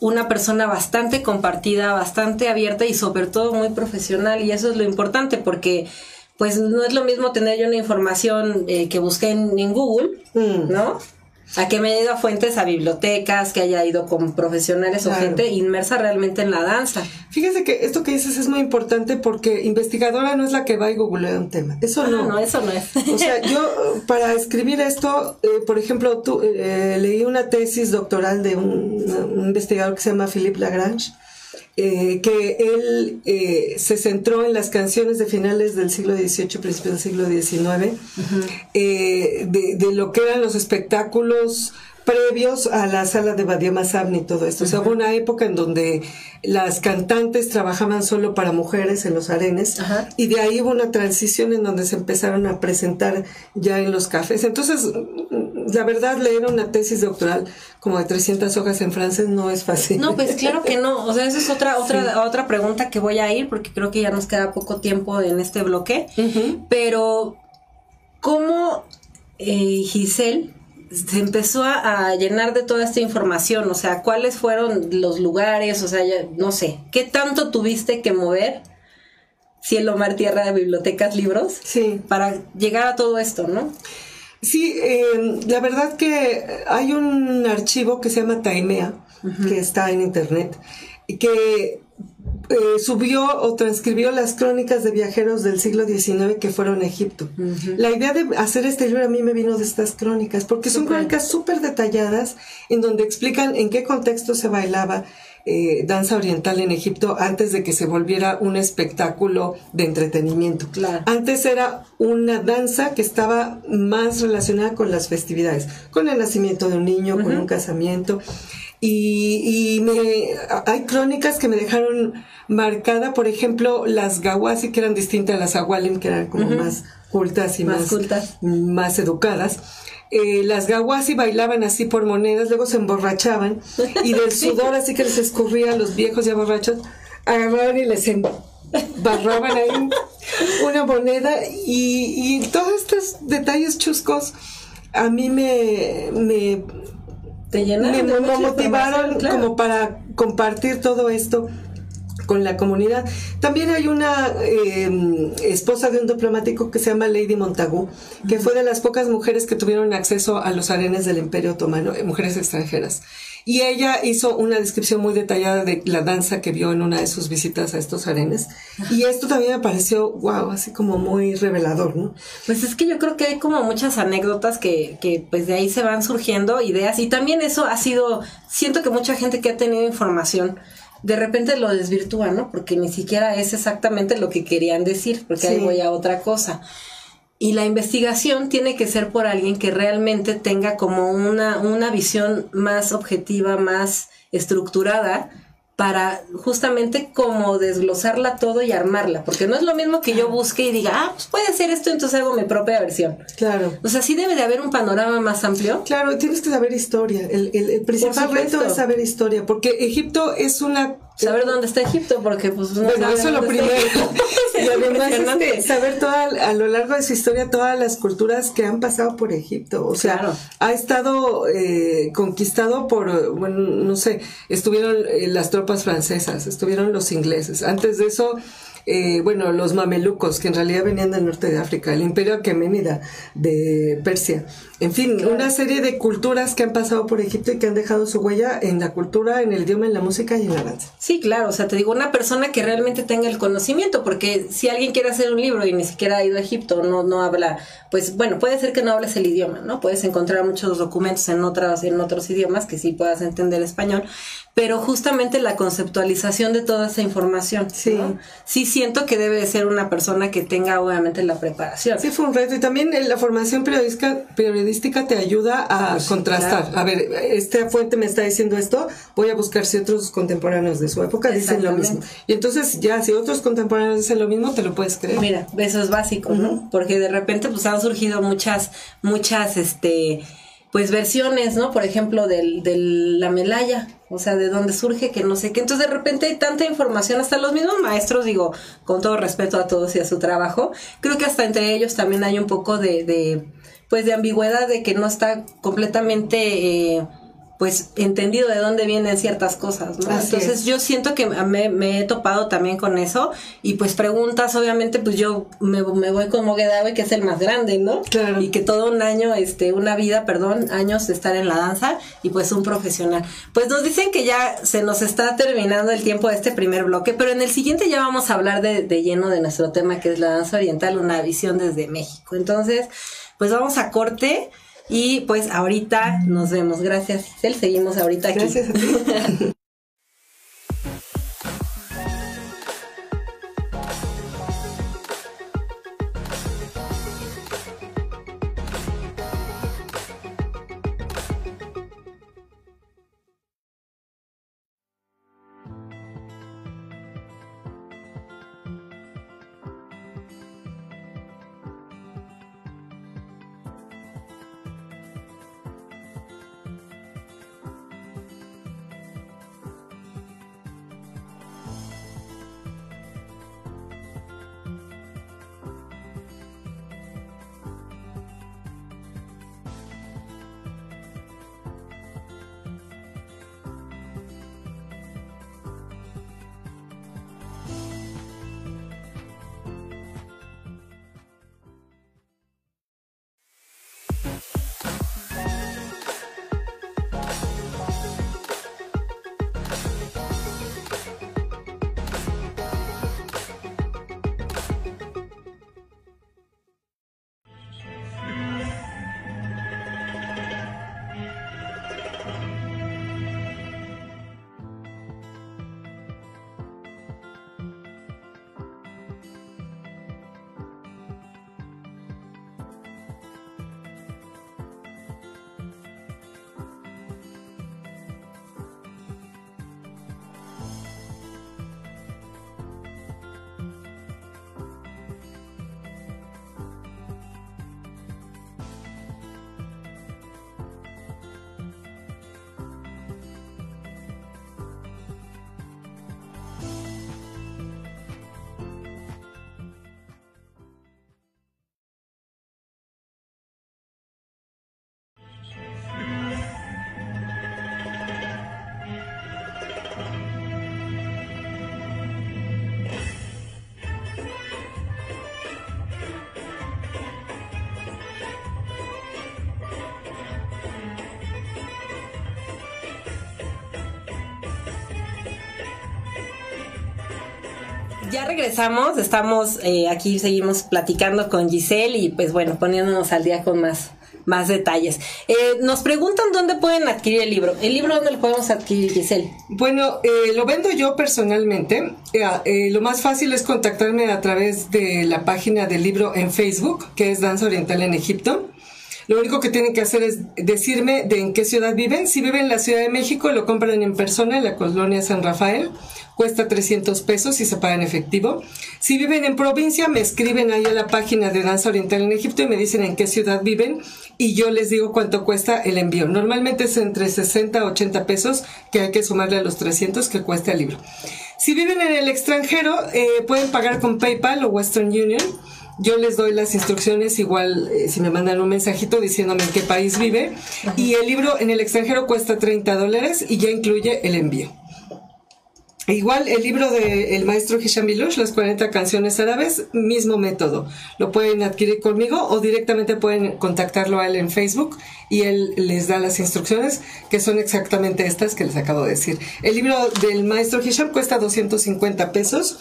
S1: una persona bastante compartida, bastante abierta y sobre todo muy profesional y eso es lo importante porque pues no es lo mismo tener yo una información eh, que busqué en, en Google,
S2: Mm.
S1: ¿no? A que me haya ido a fuentes, a bibliotecas, que haya ido con profesionales o gente inmersa realmente en la danza.
S2: Fíjese que esto que dices es muy importante porque investigadora no es la que va y googlea un tema. Eso
S1: Ah,
S2: no.
S1: no, eso no es.
S2: O sea, yo para escribir esto, eh, por ejemplo, tú, eh, leí una tesis doctoral de un, un investigador que se llama Philippe Lagrange eh, que él eh, se centró en las canciones de finales del siglo XVIII, principios del siglo XIX, eh, de, de lo que eran los espectáculos previos a la sala de Badia Masabni y todo esto. O sea, hubo una época en donde las cantantes trabajaban solo para mujeres en los arenes
S1: Ajá.
S2: y de ahí hubo una transición en donde se empezaron a presentar ya en los cafés. Entonces, la verdad, leer una tesis doctoral como de 300 hojas en francés no es fácil.
S1: No, pues claro que no. O sea, esa es otra, otra, otra pregunta que voy a ir porque creo que ya nos queda poco tiempo en este bloque. Pero, ¿cómo eh, Giselle se empezó a, a llenar de toda esta información? O sea, ¿cuáles fueron los lugares? O sea, ya, no sé, ¿qué tanto tuviste que mover? Cielo, mar, tierra, bibliotecas, libros,
S2: Sí.
S1: para llegar a todo esto, ¿no?
S2: Sí, eh, la verdad que hay un archivo que se llama Taimea, que está en internet, y que eh, subió o transcribió las crónicas de viajeros del siglo XIX que fueron a Egipto. La idea de hacer este libro a mí me vino de estas crónicas, porque son crónicas súper detalladas en donde explican en qué contexto se bailaba eh, danza oriental en Egipto antes de que se volviera un espectáculo de entretenimiento.
S1: Claro.
S2: Antes era una danza que estaba más relacionada con las festividades, con el nacimiento de un niño, con un casamiento. Y, y me, hay crónicas que me dejaron marcada, por ejemplo, las gawasi, que eran distintas a las agualim, que eran como más cultas y
S1: Más
S2: más,
S1: cultas.
S2: más educadas. Eh, las gawasi bailaban así por monedas, luego se emborrachaban y del sudor así que les escurría a los viejos ya borrachos, agarraban y les embarraban ahí una moneda y, y todos estos detalles chuscos a mí me, me,
S1: Te llenaron
S2: me, me motivaron
S1: claro.
S2: como para compartir todo esto con la comunidad. También hay una eh, esposa de un diplomático que se llama Lady Montagu, que fue de las pocas mujeres que tuvieron acceso a los arenes del Imperio Otomano, eh, mujeres extranjeras. Y ella hizo una descripción muy detallada de la danza que vio en una de sus visitas a estos arenes. Y esto también me pareció, wow, así como muy revelador, ¿no?
S1: Pues es que yo creo que hay como muchas anécdotas que, que pues de ahí se van surgiendo ideas y también eso ha sido, siento que mucha gente que ha tenido información de repente lo desvirtúa, ¿no? Porque ni siquiera es exactamente lo que querían decir, porque ahí
S2: Sí.
S1: voy a otra cosa. Y la investigación tiene que ser por alguien que realmente tenga como una, una visión más objetiva, más estructurada, para justamente como desglosarla todo y armarla. Porque no es lo mismo que yo busque y diga, ah, pues puede ser esto, entonces hago mi propia versión.
S2: Claro.
S1: O sea, sí debe de haber un panorama más amplio.
S2: Claro, tienes que saber historia. El, el- el principal reto es saber historia, porque Egipto es una...
S1: Saber dónde está Egipto, porque pues no
S2: Bueno, eso es lo primero. Y además este, saber toda, a lo largo de su historia todas las culturas que han pasado por Egipto. O sea,
S1: Claro.
S2: ha estado eh, conquistado por, bueno, no sé, estuvieron eh, las tropas francesas, estuvieron los ingleses. Antes de eso, eh, bueno, los mamelucos, que en realidad venían del norte de África, el imperio aqueménida de Persia. En fin, una serie de culturas que han pasado por Egipto y que han dejado su huella en la cultura, en el idioma, en la música y en la danza.
S1: Sí, claro, o sea, te digo, una persona que realmente tenga el conocimiento, porque si alguien quiere hacer un libro y ni siquiera ha ido a Egipto, no, no habla, pues bueno, puede ser que no hables el idioma, ¿no? Puedes encontrar muchos documentos en otros, en otros idiomas que sí puedas entender español, pero justamente la conceptualización de toda esa información,
S2: Sí.
S1: ¿no? Sí siento que debe de ser una persona que tenga obviamente la preparación.
S2: Sí, fue un reto. Y también eh, la formación periodística, periodística te ayuda a
S1: Ah, sí,
S2: contrastar.
S1: claro.
S2: A ver, esta fuente me está diciendo esto, voy a buscar si otros contemporáneos de su época dicen lo mismo. Y entonces ya, si otros contemporáneos dicen lo mismo, te lo puedes creer.
S1: Mira, eso es básico, ¿no? Porque de repente pues han surgido muchas, muchas, este, pues versiones, ¿no? Por ejemplo, del, del la Melaya, o sea, de dónde surge, que no sé qué. Entonces de repente hay tanta información, hasta los mismos maestros, digo, con todo respeto a todos y a su trabajo, creo que hasta entre ellos también hay un poco de, de pues de ambigüedad de que no está completamente... Eh, pues entendido de dónde vienen ciertas cosas, ¿no?
S2: Así
S1: Entonces
S2: es.
S1: yo siento que me, me he topado también con eso y pues preguntas, obviamente, pues yo me, me voy con Moguedawe, que es el más grande, ¿no?
S2: Claro.
S1: Y que todo un año, este, una vida, perdón, años de estar en la danza y pues un profesional. Pues nos dicen que ya se nos está terminando el tiempo de este primer bloque, pero en el siguiente ya vamos a hablar de, de lleno de nuestro tema que es la danza oriental, una visión desde México. Entonces, pues vamos a corte. Y pues ahorita nos vemos. Gracias, Giselle. Seguimos ahorita aquí.
S2: Gracias a ti.
S1: Ya regresamos, estamos eh, aquí, seguimos platicando con Giselle y pues bueno, poniéndonos al día con más, más detalles. Eh, nos preguntan dónde pueden adquirir el libro. ¿El libro dónde lo podemos adquirir, Giselle?
S2: Bueno, eh, lo vendo yo personalmente. Eh, eh, lo más fácil es contactarme a través de la página del libro en Facebook, que es Danza Oriental en Egipto. Lo único que tienen que hacer es decirme de en qué ciudad viven. Si viven en la Ciudad de México, lo compran en persona en la colonia San Rafael. Cuesta 300 pesos y se paga en efectivo. Si viven en provincia, me escriben ahí a la página de Danza Oriental en Egipto y me dicen en qué ciudad viven y yo les digo cuánto cuesta el envío. Normalmente es entre 60 a 80 pesos que hay que sumarle a los 300 que cuesta el libro. Si viven en el extranjero, eh, pueden pagar con PayPal o Western Union. Yo les doy las instrucciones igual eh, si me mandan un mensajito diciéndome en qué país vive. Y el libro en el extranjero cuesta 30 dólares y ya incluye el envío. E Igual el libro del maestro Hisham Bilush, las 40 canciones árabes, mismo método. Lo pueden adquirir conmigo o directamente pueden contactarlo a él en Facebook y él les da las instrucciones que son exactamente estas que les acabo de decir. El libro del maestro Hisham cuesta 250 pesos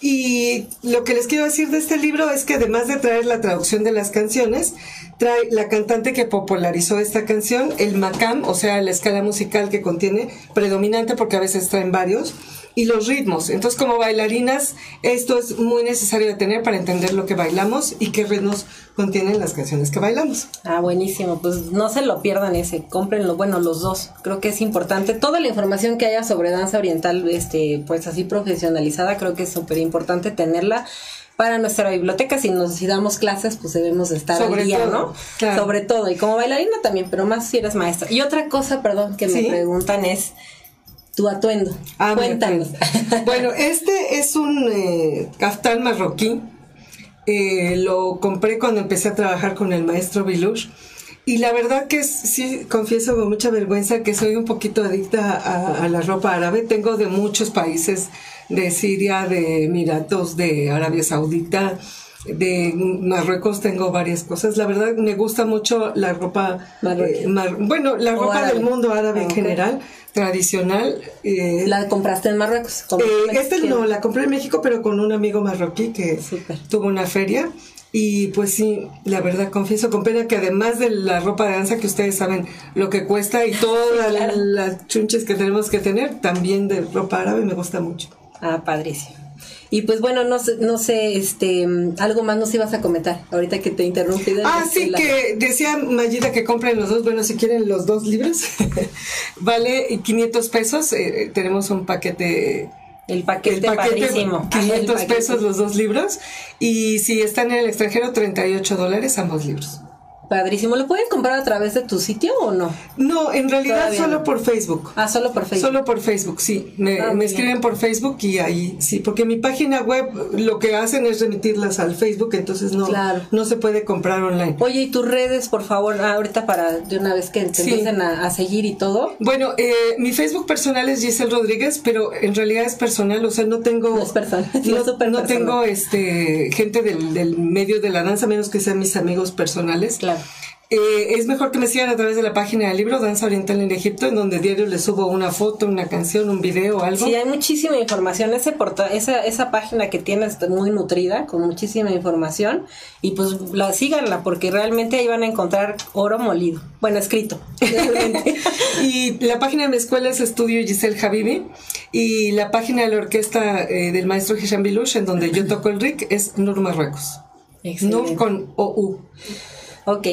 S2: y lo que les quiero decir de este libro es que además de traer la traducción de las canciones, trae la cantante que popularizó esta canción, el macam, o sea, la escala musical que contiene, predominante porque a veces traen varios, y los ritmos. Entonces, como bailarinas, esto es muy necesario de tener para entender lo que bailamos y qué ritmos contienen las canciones que bailamos.
S1: Ah, buenísimo. Pues no se lo pierdan ese, cómprenlo, bueno, los dos. Creo que es importante. Toda la información que haya sobre danza oriental, este, pues así profesionalizada, creo que es súper importante tenerla para nuestra biblioteca. Si nos si damos clases, pues debemos de estar
S2: Sobre
S1: al día,
S2: todo,
S1: ¿no?
S2: claro.
S1: Sobre todo. Y como bailarina también, pero más si eres maestra. Y otra cosa, perdón, que
S2: Sí.
S1: me preguntan es tu atuendo.
S2: Ah,
S1: Cuéntanos.
S2: atuendo. Bueno, este es un eh, caftán marroquí. Eh, lo compré cuando empecé a trabajar con el maestro Bilush. Y la verdad que sí, confieso con mucha vergüenza que soy un poquito adicta a, a la ropa árabe. Tengo de muchos países, de Siria, de Emiratos, de Arabia Saudita, de Marruecos tengo varias cosas. La verdad me gusta mucho la ropa, eh, mar- bueno, la
S1: O
S2: ropa
S1: árabe.
S2: del mundo árabe en general, tradicional. eh,
S1: ¿La compraste en Marruecos?
S2: Eh, este
S1: quiero.
S2: no, la compré en México, pero con un amigo marroquí que tuvo una feria. Y pues sí, la verdad confieso con pena que además de la ropa de danza que ustedes saben lo que cuesta y todas
S1: claro.
S2: las chunches que tenemos que tener, también de ropa árabe me gusta mucho.
S1: Ah, padrísimo. Y pues bueno, no sé, no sé, este, algo más nos ibas a comentar, ahorita que te interrumpí.
S2: Ah, sí,
S1: la-
S2: que decía Mayida que compren los dos. Bueno, si quieren los dos libros, vale 500 pesos. eh, tenemos un paquete
S1: El paquete,
S2: el paquete,
S1: padrísimo. Ah, el
S2: 500
S1: paquete.
S2: pesos los dos libros. Y si están en el extranjero, 38 dólares ambos libros.
S1: Padrísimo. ¿Lo pueden comprar a través de tu sitio o no?
S2: No, en realidad
S1: Todavía
S2: solo
S1: no.
S2: por Facebook.
S1: Ah, solo por Facebook.
S2: Solo por Facebook, sí. Me,
S1: Ah,
S2: me escriben por Facebook y ahí sí, porque mi página web lo que hacen es remitirlas al Facebook, entonces no,
S1: Claro.
S2: no se puede comprar online.
S1: Oye, y tus redes, por favor, ah, ahorita para de una vez que te
S2: Sí.
S1: empiecen a, a seguir y todo.
S2: Bueno, eh, mi Facebook personal es Giselle Rodríguez, pero en realidad es personal, o sea, no tengo...
S1: No es personal, no es
S2: no tengo este, gente del, del medio de la danza, menos que sean mis amigos personales.
S1: Claro.
S2: Eh, es mejor que me sigan a través de la página del libro Danza Oriental en Egipto, en donde diario les subo una foto, una canción, un video, algo.
S1: Sí, hay muchísima información. Ese porta esa, esa página que tienes está muy nutrida, con muchísima información. Y pues la síganla, porque realmente ahí van a encontrar oro molido. Bueno, escrito.
S2: Y la página de mi escuela es Estudio Giselle Habibi. Y la página de la orquesta eh, del maestro Hisham Bilush, en donde yo toco el RIC, es Nur Marruecos.
S1: Excelente.
S2: Nur con OU.
S1: Ok,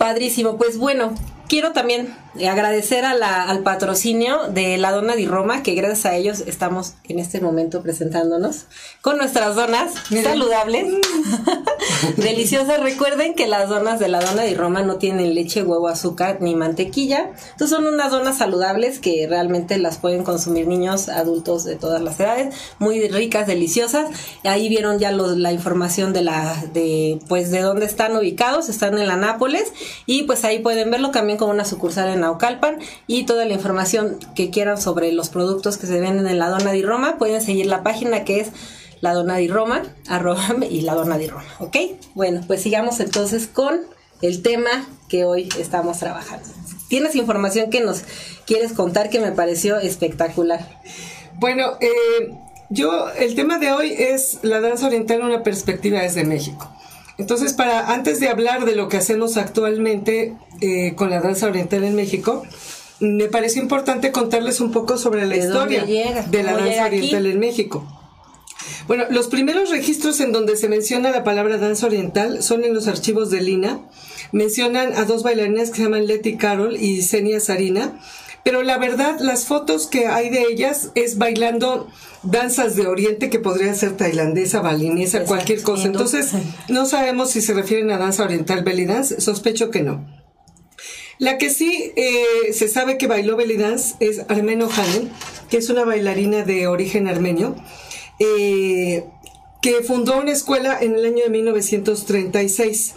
S1: padrísimo. Pues bueno, quiero también agradecer a la- al patrocinio de la Dona di Roma, que gracias a ellos estamos en este momento presentándonos con nuestras donas
S2: Miren.
S1: saludables, deliciosas. Recuerden que las donas de la Dona di Roma no tienen leche, huevo, azúcar ni mantequilla. Entonces son unas donas saludables que realmente las pueden consumir niños, adultos de todas las edades, muy ricas, deliciosas. Ahí vieron ya los- la información de la de pues de dónde están ubicados, están en la Nápoles y pues ahí pueden verlo también con una sucursal en Naucalpan y toda la información que quieran sobre los productos que se venden en la Dona di Roma, pueden seguir la página que es la Dona di Roma, arroba y la Dona di Roma, ¿ok? Bueno, pues sigamos entonces con el tema que hoy estamos trabajando. Tienes información que nos quieres contar que me pareció espectacular.
S2: Bueno, eh, yo, el tema de hoy es la danza oriental, una perspectiva desde México. Entonces, para antes de hablar de lo que hacemos actualmente eh, con la danza oriental en México, me parece importante contarles un poco sobre la
S1: ¿De dónde
S2: historia
S1: llega?
S2: de la
S1: ¿Cómo
S2: danza
S1: aquí?
S2: oriental en México. Bueno, los primeros registros en donde se menciona la palabra danza oriental son en los archivos de Lina. Mencionan a dos bailarinas que se llaman Letty Carroll y Senia Sarina. Pero la verdad, las fotos que hay de ellas es bailando danzas de Oriente que podría ser tailandesa, balinesa, cualquier cosa. Entonces, no sabemos si se refieren a danza oriental belly dance. Sospecho que no. La que sí eh, se sabe que bailó belly dance es Armeno Hanem, que es una bailarina de origen armenio, eh, que fundó una escuela en el año de 1936.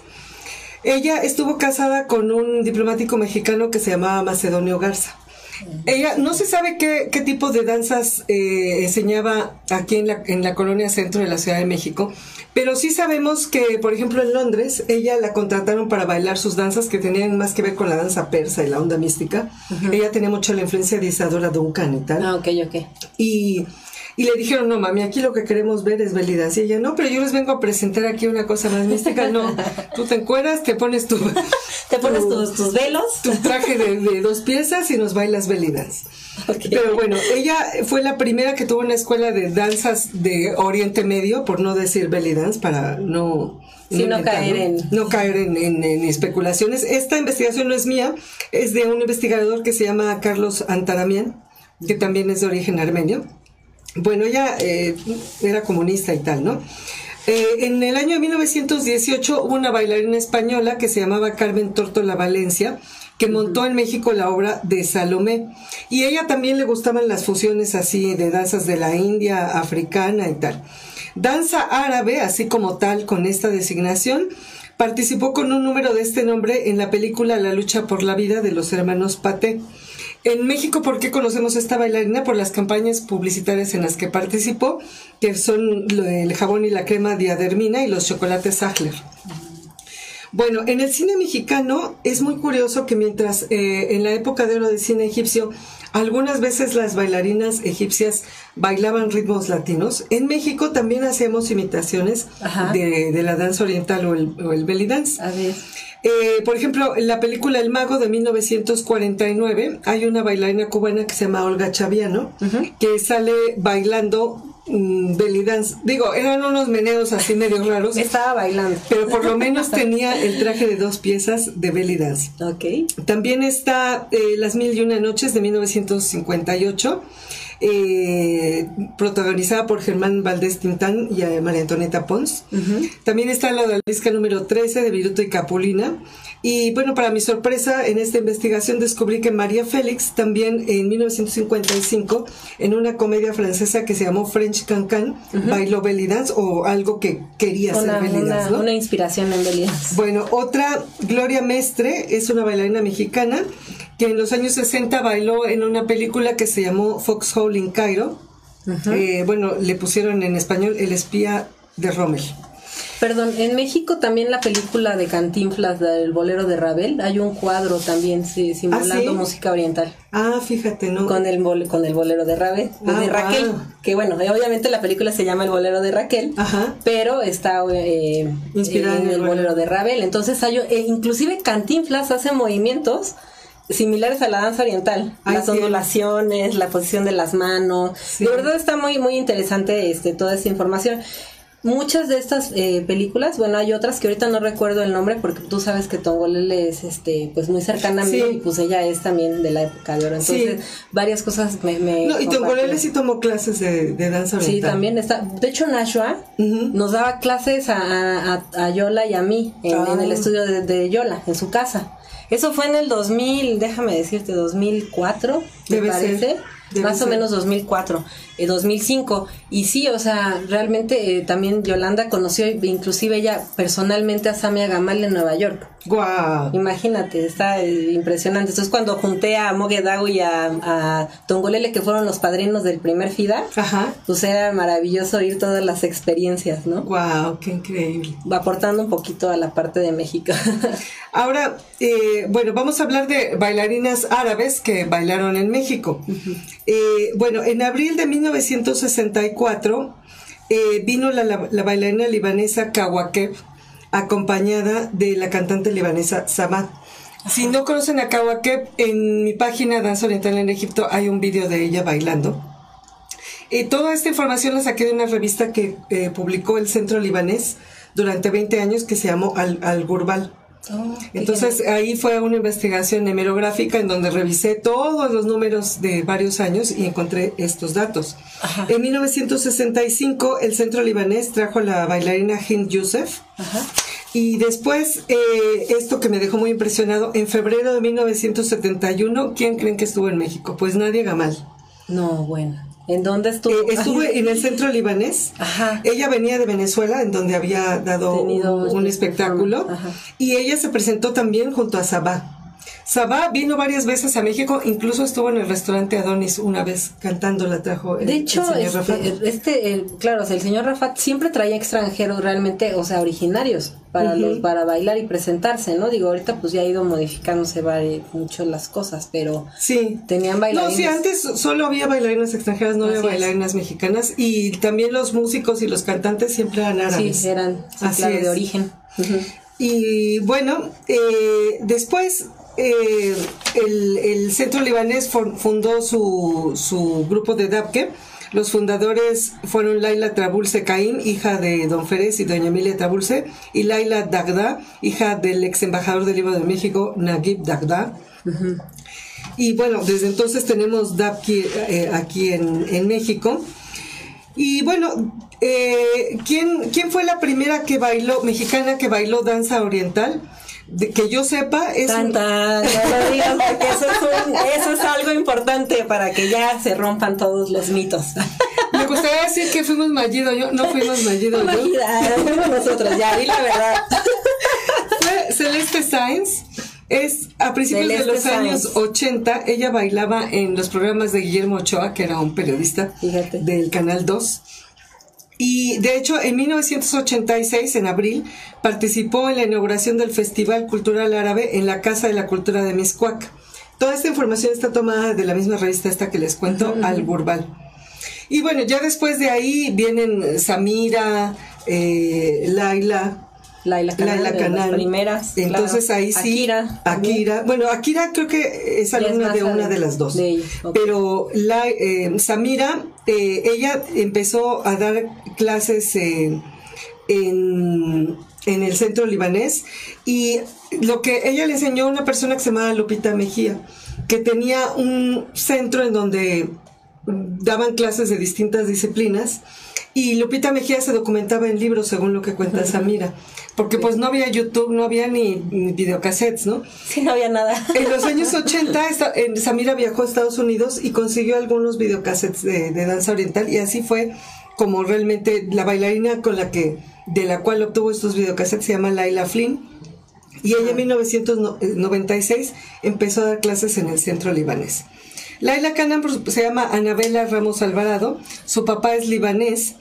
S2: Ella estuvo casada con un diplomático mexicano que se llamaba Macedonio Garza. Ella no se sabe qué, qué tipo de danzas eh, enseñaba aquí en la colonia centro de la Ciudad de México, pero sí sabemos que, por ejemplo, en Londres, ella la contrataron para bailar sus danzas que tenían más que ver con la danza persa y la onda mística. Ella tenía mucha la influencia de Isadora Duncan y tal.
S1: Ah, ok, ok.
S2: Y, y le dijeron, no, mami, aquí lo que queremos ver es dance. Y ella, no, pero yo les vengo a presentar aquí una cosa más mística. No, tú te encueras, te pones tu,
S1: Te pones
S2: tu-
S1: tus, tus velos.
S2: tu traje de, de dos piezas y nos bailas belly Pero bueno, ella fue la primera que tuvo una escuela de danzas de Oriente Medio, por no decir belly dance, para no...
S1: Sí, no
S2: inventar,
S1: caer en-
S2: no caer en, en- en especulaciones. Esta investigación no es mía, es de un investigador que se llama Carlos Antaramian, que también es de origen armenio. Bueno, ella eh, era comunista y tal, ¿no? Eh, en el año 1918 hubo una bailarina española que se llamaba Carmen Tórtola Valencia, que montó en México la obra de Salomé. Y ella también le gustaban las fusiones así de danzas de la India, africana y tal. Danza árabe, así como tal, con esta designación, participó con un número de este nombre en la película La lucha por la vida de los hermanos Paté. En México, ¿por qué conocemos a esta bailarina? Por las campañas publicitarias en las que participó, que son del jabón y la crema diadermina y los chocolates Sachtler. Bueno, en el cine mexicano es muy curioso que mientras eh, en la época de oro del cine egipcio algunas veces las bailarinas egipcias bailaban ritmos latinos, en México también hacemos imitaciones de, de la danza oriental o el, o el belly dance.
S1: A ver.
S2: Eh, por ejemplo, en la película El Mago de 1949 hay una bailarina cubana que se llama Olga Chaviano que sale bailando belly dance. Digo, eran unos meneos así medio raros,
S1: Estaba bailando.
S2: pero por lo menos tenía el traje de dos piezas de belly dance.
S1: Ok.
S2: También está eh, Las Mil y Una Noches de 1958, eh, protagonizada por Germán Valdés Tintán y eh, María Antonieta Pons. También está la odalisca número 13 de Viruto y Capulina. Y bueno, para mi sorpresa, en esta investigación descubrí que María Félix también en 1955, en una comedia francesa que se llamó French Cancan, bailó belly dance o algo que quería
S1: Una,
S2: ser belly
S1: una-
S2: dance, ¿no?
S1: una inspiración en belly dance.
S2: Bueno, otra, Gloria Mestre, es una bailarina mexicana que en los años 60 bailó en una película que se llamó Foxhole in Cairo. Eh, bueno, le pusieron en español El espía de Rommel.
S1: Perdón, en México también la película de Cantinflas del bolero de Ravel, hay un cuadro también sí, simulando
S2: ¿Ah, sí?
S1: música oriental
S2: Ah, fíjate, ¿no?
S1: con el bol- con el bolero de Ravel, de
S2: Ah,
S1: Raquel,
S2: wow.
S1: que bueno, obviamente la película se llama El bolero de Raquel,
S2: Ajá.
S1: pero está eh,
S2: Inspirada
S1: en el bolero de Ravel, entonces hay eh, inclusive Cantinflas hace movimientos similares a la danza oriental,
S2: Ay,
S1: las
S2: sí.
S1: ondulaciones, la posición de las manos.
S2: Sí.
S1: De verdad está muy muy interesante este toda esta información. Muchas de estas eh, películas, bueno, hay otras que ahorita no recuerdo el nombre porque tú sabes que Tongolele es este pues muy cercana a mí
S2: Sí.
S1: y pues ella es también de la época de oro. Entonces,
S2: Sí.
S1: varias cosas me, me
S2: No, y. Tongolele sí tomó clases de, de danza oriental.
S1: Sí, también está. De hecho, Nashua nos daba clases a, a- a Yola y a mí en,
S2: Ah.
S1: en el estudio de, de Yola, en su casa. Eso fue en el 2000, déjame decirte, 2004, me
S2: Debe
S1: parece.
S2: ser, debe
S1: más o menos 2004, eh, 2005. Y sí, o sea, realmente eh, también Yolanda conoció, inclusive ella personalmente a Samia Gamal en Nueva York.
S2: Guau.
S1: Imagínate, está eh, impresionante. Entonces, cuando junté a Moguedago y a, a Tongolele, que fueron los padrinos del primer FIDA,
S2: Ajá.
S1: pues era maravilloso oír todas las experiencias, ¿no?
S2: Guau, qué increíble.
S1: Aportando un poquito a la parte de México.
S2: Ahora, eh, bueno, vamos a hablar de bailarinas árabes que bailaron en México. Eh, bueno, en abril de 1964 eh, vino la, la- la bailarina libanesa Kawakeb, acompañada de la cantante libanesa Sabah. Si no conocen a Kawakeb, en mi página Danza Oriental en Egipto hay un vídeo de ella bailando. Eh, toda esta información la saqué de una revista que eh, publicó el Centro Libanés durante 20 años que se llamó Al, Al Gurbal.
S1: Oh,
S2: Entonces ahí fue una investigación hemerográfica en donde revisé todos los números de varios años y encontré estos datos.
S1: Ajá.
S2: En 1965 el centro libanés trajo a la bailarina Hind Youssef
S1: Ajá.
S2: y después eh, esto que me dejó muy impresionado, en febrero de 1971, ¿quién creen que estuvo en México? Pues Nadia Gamal.
S1: No, bueno. ¿En dónde estuvo?
S2: Eh, estuve en el centro libanés.
S1: Ajá.
S2: Ella venía de Venezuela, en donde había dado
S1: Tenido
S2: un, un espectáculo.
S1: ajá.
S2: Y ella se presentó también junto a Sabá. Sabá vino varias veces a México, incluso estuvo en el restaurante Adonis una vez cantando, la trajo el,
S1: De
S2: el
S1: hecho,
S2: señor
S1: este,
S2: Rafat.
S1: este, el- claro, o sea, el señor Rafat siempre traía extranjeros realmente, o sea, originarios para los, para bailar y presentarse, ¿no? Digo, ahorita pues ya ha ido modificándose mucho las cosas, pero
S2: Sí.
S1: tenían
S2: No,
S1: bailarines.
S2: sí, antes solo había bailarinas extranjeras, no había
S1: es.
S2: bailarinas mexicanas. Y también los músicos y los cantantes siempre eran árabes.
S1: sí, eran, sí,
S2: Así
S1: claro, de origen.
S2: Y bueno, eh, después eh, el, el centro libanés fundó su, su grupo de Dabke. Los fundadores fueron Laila Trabulse Caín, hija de Don Férez y Doña Emilia Trabulse, y Laila Dagda, hija del ex embajador del Libro de México, Naguib Dagda. Y bueno, desde entonces tenemos Dabke eh, aquí en, en México. Y bueno, eh, ¿quién, ¿quién fue la primera que bailó, mexicana que bailó danza oriental? De- que yo sepa, es
S1: Tan, tan, no lo digas porque eso es, un- eso es algo importante para que ya se rompan todos los mitos.
S2: me gustaría decir que fuimos Mallido, yo no fuimos Mallido, yo.
S1: Imagina, fuimos nosotros, ya, di la verdad.
S2: Fue Celeste Sainz. Es a principios de los años
S1: Sainz.
S2: 80, ella bailaba en los programas de Guillermo Ochoa, que era un periodista
S1: Fíjate.
S2: del Canal 2. Y de hecho, en 1986, en abril, participó en la inauguración del Festival Cultural Árabe en la Casa de la Cultura de Miscuac. Toda esta información está tomada de la misma revista esta que les cuento, Al Gurbal. Y bueno, ya después de ahí vienen Samira, eh, Laila,
S1: Laila Canal,
S2: Laila
S1: de las
S2: Canal.
S1: primeras.
S2: Entonces
S1: claro.
S2: ahí sí.
S1: Akira.
S2: Akira. Bueno, Akira creo que es alumna de una de las dos.
S1: de ella, ok.
S2: Pero la, eh, Samira, eh, ella empezó a dar clases eh, en, en el centro libanés y lo que ella le enseñó a una persona que se llamaba Lupita Mejía, que tenía un centro en donde daban clases de distintas disciplinas y Lupita Mejía se documentaba en libros según lo que cuenta Samira, porque pues no había YouTube, no había ni, ni videocassettes, ¿no?
S1: Sí, no había nada.
S2: En los años 80 esta- en- Samira viajó a Estados Unidos y consiguió algunos videocassettes de, de danza oriental y así fue como realmente la bailarina con la que de la cual obtuvo estos videocassettes se llama Laila Flynn y ella en 1996 empezó a dar clases en el centro libanés. Laila Kanan su- se llama Anabela Ramos Alvarado, su papá es libanés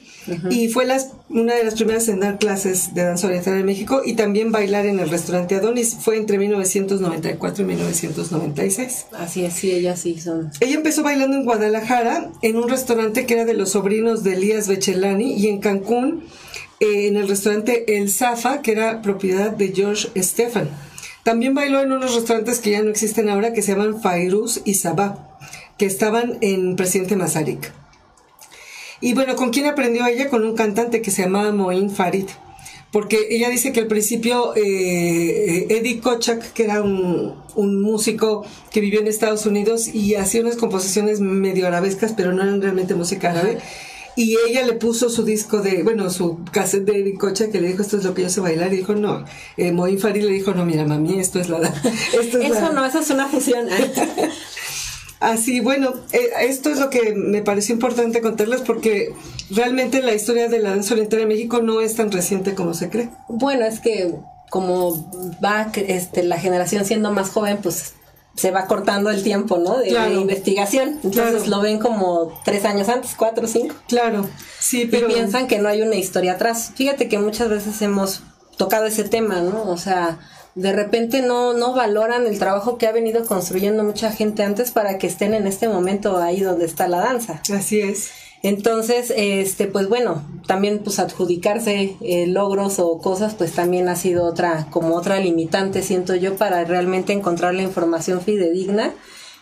S2: y fue las, una de las primeras en dar clases de danza oriental en México y también bailar en el restaurante Adonis. Fue entre 1994 y 1996.
S1: Así es, sí, ellas sí son.
S2: Ella empezó bailando en Guadalajara, en un restaurante que era de los sobrinos de Elías Bechelani, y en Cancún, eh, en el restaurante El Zafa, que era propiedad de George Stefan. También bailó en unos restaurantes que ya no existen ahora, que se llaman Fairuz y Sabah, que estaban en Presidente Mazarik. Y bueno, ¿con quién aprendió ella? Con un cantante que se llamaba Moin Farid. Porque ella dice que al principio eh, Eddie Kochak, que era un, un músico que vivió en Estados Unidos y hacía unas composiciones medio arabescas, pero no eran realmente música árabe. Y ella le puso su disco de, bueno, su cassette de Eddie Kochak, que le dijo, esto es lo que yo sé bailar. Y dijo, no. Eh, Moin Farid le dijo, no, mira, mami, esto es la... Esto es
S1: Eso
S2: la-
S1: no, eso es una fusión.
S2: Así, bueno, eh, esto es lo que me pareció importante contarles porque realmente la historia de la danza oriental en México no es tan reciente como se cree.
S1: Bueno, es que como va este, la generación siendo más joven, pues se va cortando el tiempo, ¿no? De, investigación. Entonces
S2: Claro.
S1: lo ven como tres años antes, cuatro cinco.
S2: Claro, sí, pero...
S1: Y piensan que no hay una historia atrás. Fíjate que muchas veces hemos tocado ese tema, ¿no? O sea, de repente no, no valoran el trabajo que ha venido construyendo mucha gente antes para que estén en este momento ahí donde está la danza.
S2: Así es.
S1: Entonces, este, pues bueno, también pues adjudicarse eh, logros o cosas, pues también ha sido otra, como otra limitante, siento yo, para realmente encontrar la información fidedigna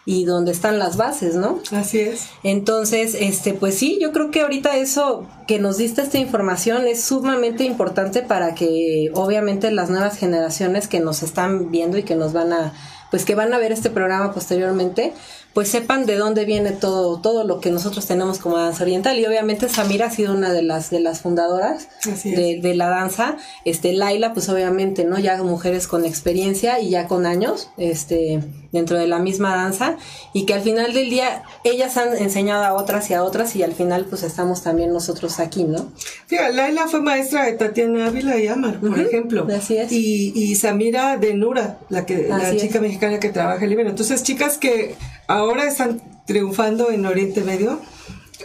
S1: y donde están las bases, ¿no?
S2: Así es.
S1: Entonces, este, pues sí, yo creo que ahorita eso que nos diste esta información es sumamente importante para que obviamente las nuevas generaciones que nos están viendo y que nos van a, pues que van a ver este programa posteriormente, pues sepan de dónde viene todo, todo lo que nosotros tenemos como danza oriental. Y obviamente Samira ha sido una de las, de las fundadoras de, de, la danza. Este, Laila, pues obviamente, ¿no? Ya mujeres con experiencia y ya con años, este, dentro de la misma danza. Y que al final del día, ellas han enseñado a otras y a otras, y al final, pues estamos también nosotros aquí, ¿no?
S2: Laila fue maestra de Tatiana Ávila y Amar, por ejemplo.
S1: Así es.
S2: Y, y Samira de Nura, la que, la chica mexicana que trabaja en Libero. Entonces, chicas que ahora están triunfando en Oriente Medio,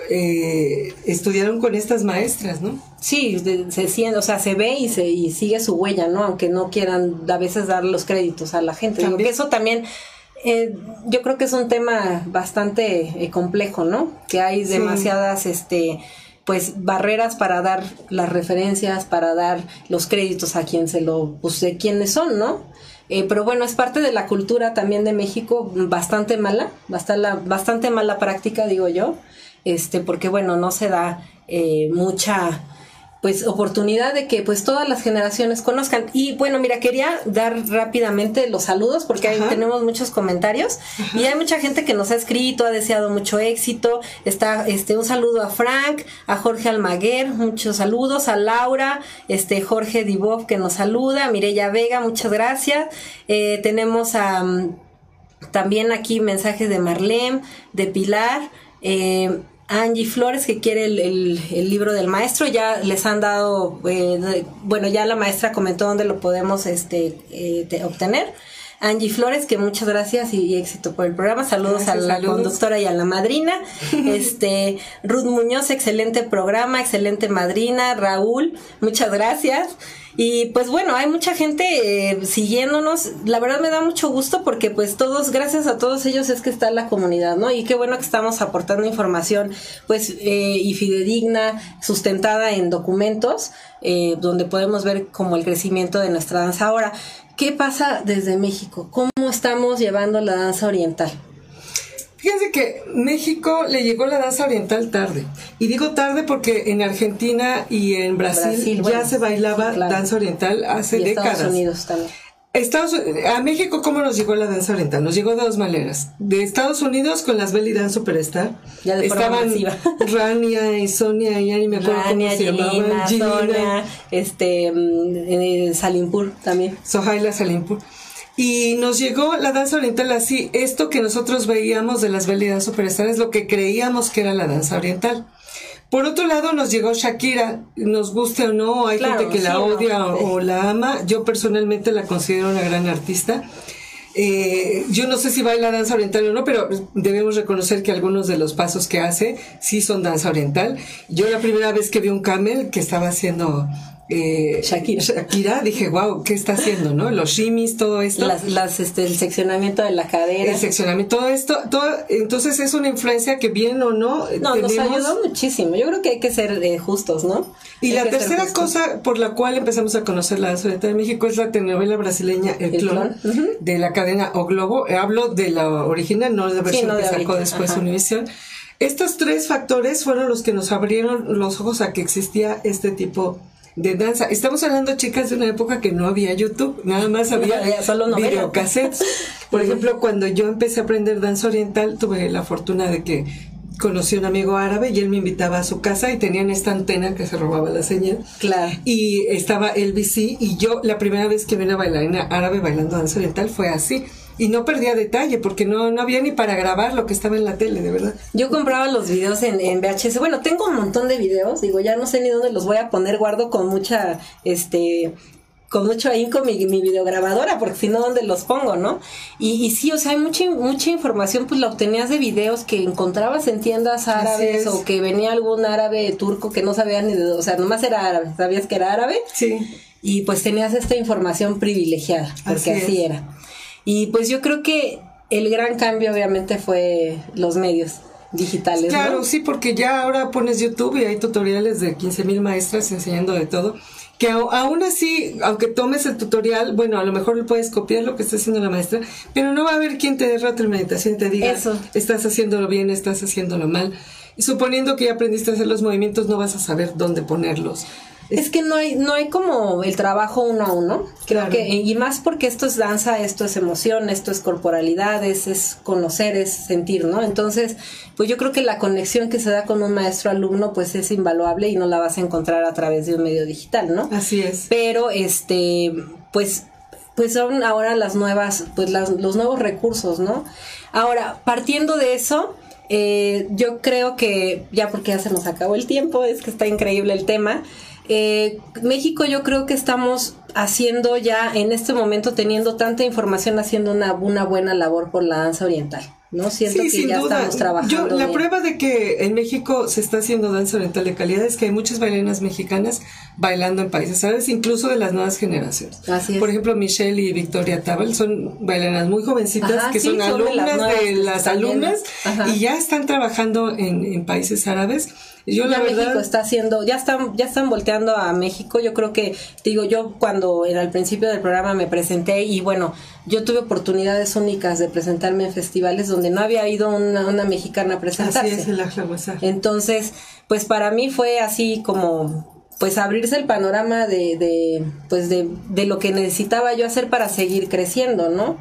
S2: eh, estudiaron con estas maestras, ¿no?
S1: Sí, se siente, o sea, se ve y se y sigue su huella, ¿no? Aunque no quieran a veces dar los créditos a la gente. Digo que eso también eh, yo creo que es un tema bastante eh, complejo, ¿no? Que hay demasiadas, este, pues barreras para dar las referencias, para dar los créditos a quien se lo, pues de quiénes son, ¿no? Eh, pero bueno, es parte de la cultura también de México bastante mala, bastante, bastante mala práctica, digo yo, este, porque bueno, no se da eh, mucha pues oportunidad de que pues todas las generaciones conozcan. Y bueno, mira, quería dar rápidamente los saludos porque ahí tenemos muchos comentarios y hay mucha gente que nos ha escrito, ha deseado mucho éxito. Está este un saludo a Frank, a Jorge Almaguer, muchos saludos a Laura, este Jorge Dibov que nos saluda, Mireya Vega, muchas gracias. Eh, tenemos a mm, también aquí mensajes de Marlene, de Pilar, eh, Angie Flores que quiere el, libro del maestro ya les han dado eh, bueno ya la maestra comentó dónde lo podemos este eh, obtener Angie Flores que muchas gracias y, éxito por el programa saludos a la conductora y a la madrina este Ruth Muñoz excelente programa excelente madrina Raúl muchas gracias y pues bueno, hay mucha gente eh, siguiéndonos. La verdad me da mucho gusto porque pues todos, gracias a todos ellos es que está la comunidad, ¿no? Y qué bueno que estamos aportando información pues eh, y fidedigna, sustentada en documentos, eh, donde podemos ver como el crecimiento de nuestra danza. Ahora, ¿qué pasa desde México? ¿Cómo estamos llevando la danza oriental?
S2: Fíjense que México le llegó la danza oriental tarde. Y digo tarde porque en Argentina y en Brasil, ya se bailaba danza oriental hace
S1: y
S2: décadas.
S1: Estados Unidos también.
S2: Estados, a México, ¿cómo nos llegó la danza oriental? Nos llegó de dos maneras. De Estados Unidos con las Belly Dance Superstar.
S1: Ya de
S2: Estaban Rania y Sonia, y ya ni me acuerdo
S1: Rania,
S2: cómo se
S1: Gilina, Sonia, este, eh, Salimpur también.
S2: Sohaila Salimpur. Y nos llegó la danza oriental así. Esto que nosotros veíamos de las Belly Dance Superstar es lo que creíamos que era la danza oriental. Por otro lado, nos llegó Shakira, nos guste o no, hay gente que la odia o, la ama. Yo personalmente la considero una gran artista. Eh, yo no sé si baila danza oriental o no, pero debemos reconocer que algunos de los pasos que hace sí son danza oriental. Yo la primera vez que vi un camel que estaba haciendo eh, Shakira. dije, wow, ¿qué está haciendo, no? Los shimis, todo esto.
S1: Las, este, el seccionamiento de la cadera.
S2: El seccionamiento, todo esto, todo, entonces es una influencia que bien o no.
S1: No, nos ayudó muchísimo. Yo creo que hay que ser eh, justos, ¿no?
S2: Y la tercera cosa por la cual empezamos a conocer la danza de México es la telenovela brasileña El, Clon, de la cadena O Globo. Hablo de la original, no de la versión que sacó después Univision. Estos tres factores fueron los que nos abrieron los ojos a que existía este tipo de danza. Estamos hablando, chicas, de una época que no había YouTube, nada más había videocassettes. Por ejemplo, cuando yo empecé a aprender danza oriental, tuve la fortuna de que conocí a un amigo árabe y él me invitaba a su casa y tenían esta antena que se robaba la señal.
S1: Claro.
S2: Y estaba LBC y yo la primera vez que vi una bailarina árabe bailando danza oriental fue así y no perdía detalle porque no, no había ni para grabar lo que estaba en la tele, de verdad.
S1: Yo compraba los videos en, en VHS. Bueno, tengo un montón de videos, digo, ya no sé ni dónde los voy a poner, guardo con mucha, este, con mucho ahínco mi, mi videograbadora, porque si no, ¿dónde los pongo, no? Y, y sí, o sea, hay mucha, mucha información, pues la obtenías de videos que encontrabas en tiendas árabes o que venía algún árabe turco que no sabía ni de, o sea, nomás era árabe, sabías que era árabe.
S2: Sí
S1: y pues tenías esta información privilegiada, porque
S2: Así
S1: era. Y pues yo creo que el gran cambio obviamente fue los medios digitales. ¿no?
S2: Claro, sí, porque ya ahora pones YouTube y hay tutoriales de 15 mil maestras enseñando de todo. Que aún así, aunque tomes el tutorial, bueno, a lo mejor le puedes copiar lo que está haciendo la maestra, pero no va a haber quien te dé retroalimentación y te diga,
S1: Eso.
S2: estás haciéndolo bien, estás haciéndolo mal. Y suponiendo que ya aprendiste a hacer los movimientos, no vas a saber dónde ponerlos.
S1: Es que no hay, no hay como el trabajo uno a uno. Creo
S2: Claro.
S1: que, y más porque esto es danza, esto es emoción, esto es corporalidad, es, es conocer, es sentir, ¿no? Entonces, pues yo creo que la conexión que se da con un maestro alumno, pues es invaluable y no la vas a encontrar a través de un medio digital, ¿no?
S2: Así es.
S1: Pero, este, pues, pues son ahora las nuevas, pues las- los nuevos recursos, ¿no? Ahora, partiendo de eso, eh, yo creo que, ya porque ya se nos acabó el tiempo, es que está increíble el tema. Eh, México yo creo que estamos haciendo ya en este momento teniendo tanta información haciendo una, una buena labor por la danza oriental, ¿no? Siento
S2: Sí,
S1: que
S2: sin
S1: ya
S2: duda.
S1: estamos trabajando.
S2: Yo, la
S1: bien.
S2: prueba de que en México se está haciendo danza oriental de calidad es que hay muchas bailarinas mexicanas bailando en países árabes, incluso de las nuevas generaciones.
S1: Así es.
S2: Por ejemplo, Michelle y Victoria Tabal son bailarinas muy jovencitas
S1: Ajá,
S2: que
S1: sí,
S2: son alumnas de, las alumnas y ya están trabajando en, en países árabes. Yo
S1: ya
S2: la
S1: México está haciendo, ya están, ya están volteando a México. Yo creo que, digo, yo cuando era al principio del programa me presenté y bueno, yo tuve oportunidades únicas de presentarme en festivales donde no había ido una, una mexicana a presentarse.
S2: así es el.
S1: Entonces, pues para mí fue así como pues abrirse el panorama de, de pues de, de lo que necesitaba yo hacer para seguir creciendo, ¿no?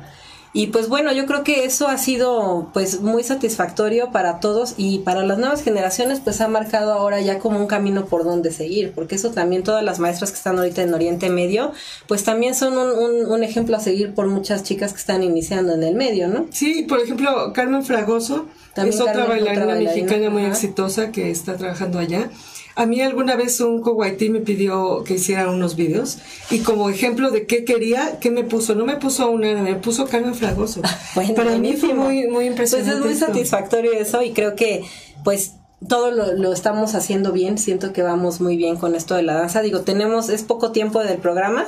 S1: Y pues bueno, yo creo que eso ha sido pues muy satisfactorio para todos y para las nuevas generaciones pues ha marcado ahora ya como un camino por donde seguir, porque eso también todas las maestras que están ahorita en Oriente Medio pues también son un, un, un ejemplo a seguir por muchas chicas que están iniciando en el medio, ¿no?
S2: Sí, por ejemplo, Carmen Fragoso
S1: También
S2: es otra
S1: Carmen, otra
S2: bailarina
S1: bailarina,
S2: mexicana muy
S1: ajá.
S2: exitosa que está trabajando allá. A mí alguna vez un coguaití me pidió que hiciera unos videos y como ejemplo de qué quería, ¿qué me puso? No me puso una, me puso Carmen Fragoso.
S1: Bueno,
S2: Para mí fue muy, muy impresionante.
S1: Pues es muy
S2: esto.
S1: satisfactorio eso y creo que pues todo lo, lo estamos haciendo bien, siento que vamos muy bien con esto de la danza. Digo, tenemos, es poco tiempo del programa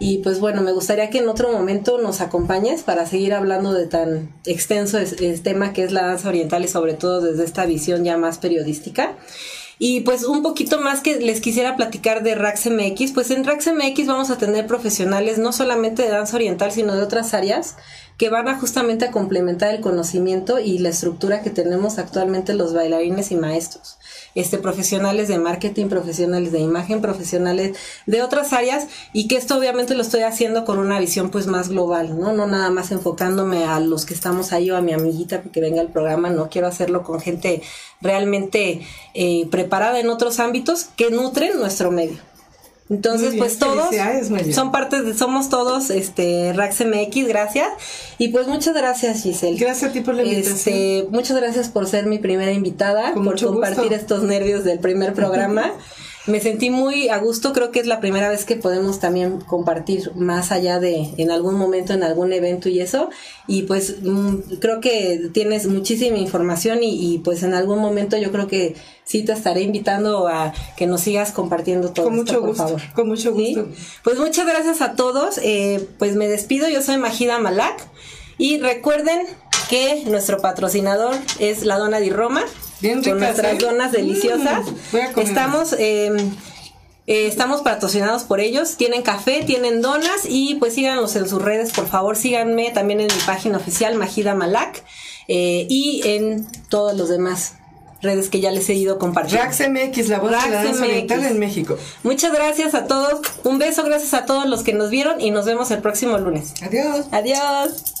S1: y pues bueno, me gustaría que en otro momento nos acompañes para seguir hablando de tan extenso es- es tema que es la danza oriental y sobre todo desde esta visión ya más periodística. Y pues un poquito más que les quisiera platicar de Rax MX, pues en Rax MX vamos a tener profesionales no solamente de danza oriental, sino de otras áreas que van a justamente a complementar el conocimiento y la estructura que tenemos actualmente los bailarines y maestros. Este, profesionales de marketing, profesionales de imagen, profesionales de otras áreas y que esto obviamente lo estoy haciendo con una visión pues más global, ¿no? No nada más enfocándome a los que estamos ahí o a mi amiguita que venga al programa, no quiero hacerlo con gente realmente eh, preparada en otros ámbitos que nutren nuestro medio. Entonces,
S2: bien,
S1: pues todos son partes de, somos todos, este, Rax MX, gracias. Y pues muchas gracias, Giselle.
S2: Gracias a ti por la invitación.
S1: Este, muchas gracias por ser mi primera invitada,
S2: Con
S1: por compartir
S2: gusto.
S1: estos nervios del primer programa. Me sentí muy a gusto, creo que es la primera vez que podemos también compartir más allá de en algún momento, en algún evento y eso. Y pues mm, creo que tienes muchísima información y, y, pues en algún momento yo creo que sí te estaré invitando a que nos sigas compartiendo todo
S2: Con
S1: esto,
S2: mucho
S1: por
S2: gusto,
S1: favor.
S2: con mucho
S1: ¿Sí?
S2: gusto.
S1: Pues muchas gracias a todos. Eh, pues me despido. Yo soy Majida Malak. Y recuerden que nuestro patrocinador es la Dona di Roma.
S2: Bien
S1: con
S2: ricas,
S1: nuestras
S2: ¿eh?
S1: donas deliciosas.
S2: Mm, voy a comer.
S1: Estamos. eh, eh, estamos patrocinados por ellos, tienen café, tienen donas y pues síganlos en sus redes, por favor, síganme también en mi página oficial Majida Malak eh, y en todos los demás redes que ya les he ido compartiendo.
S2: Rax MX, la voz de la danza oriental en México.
S1: Muchas gracias a todos, un beso, gracias a todos los que nos vieron y nos vemos el próximo lunes.
S2: Adiós.
S1: Adiós.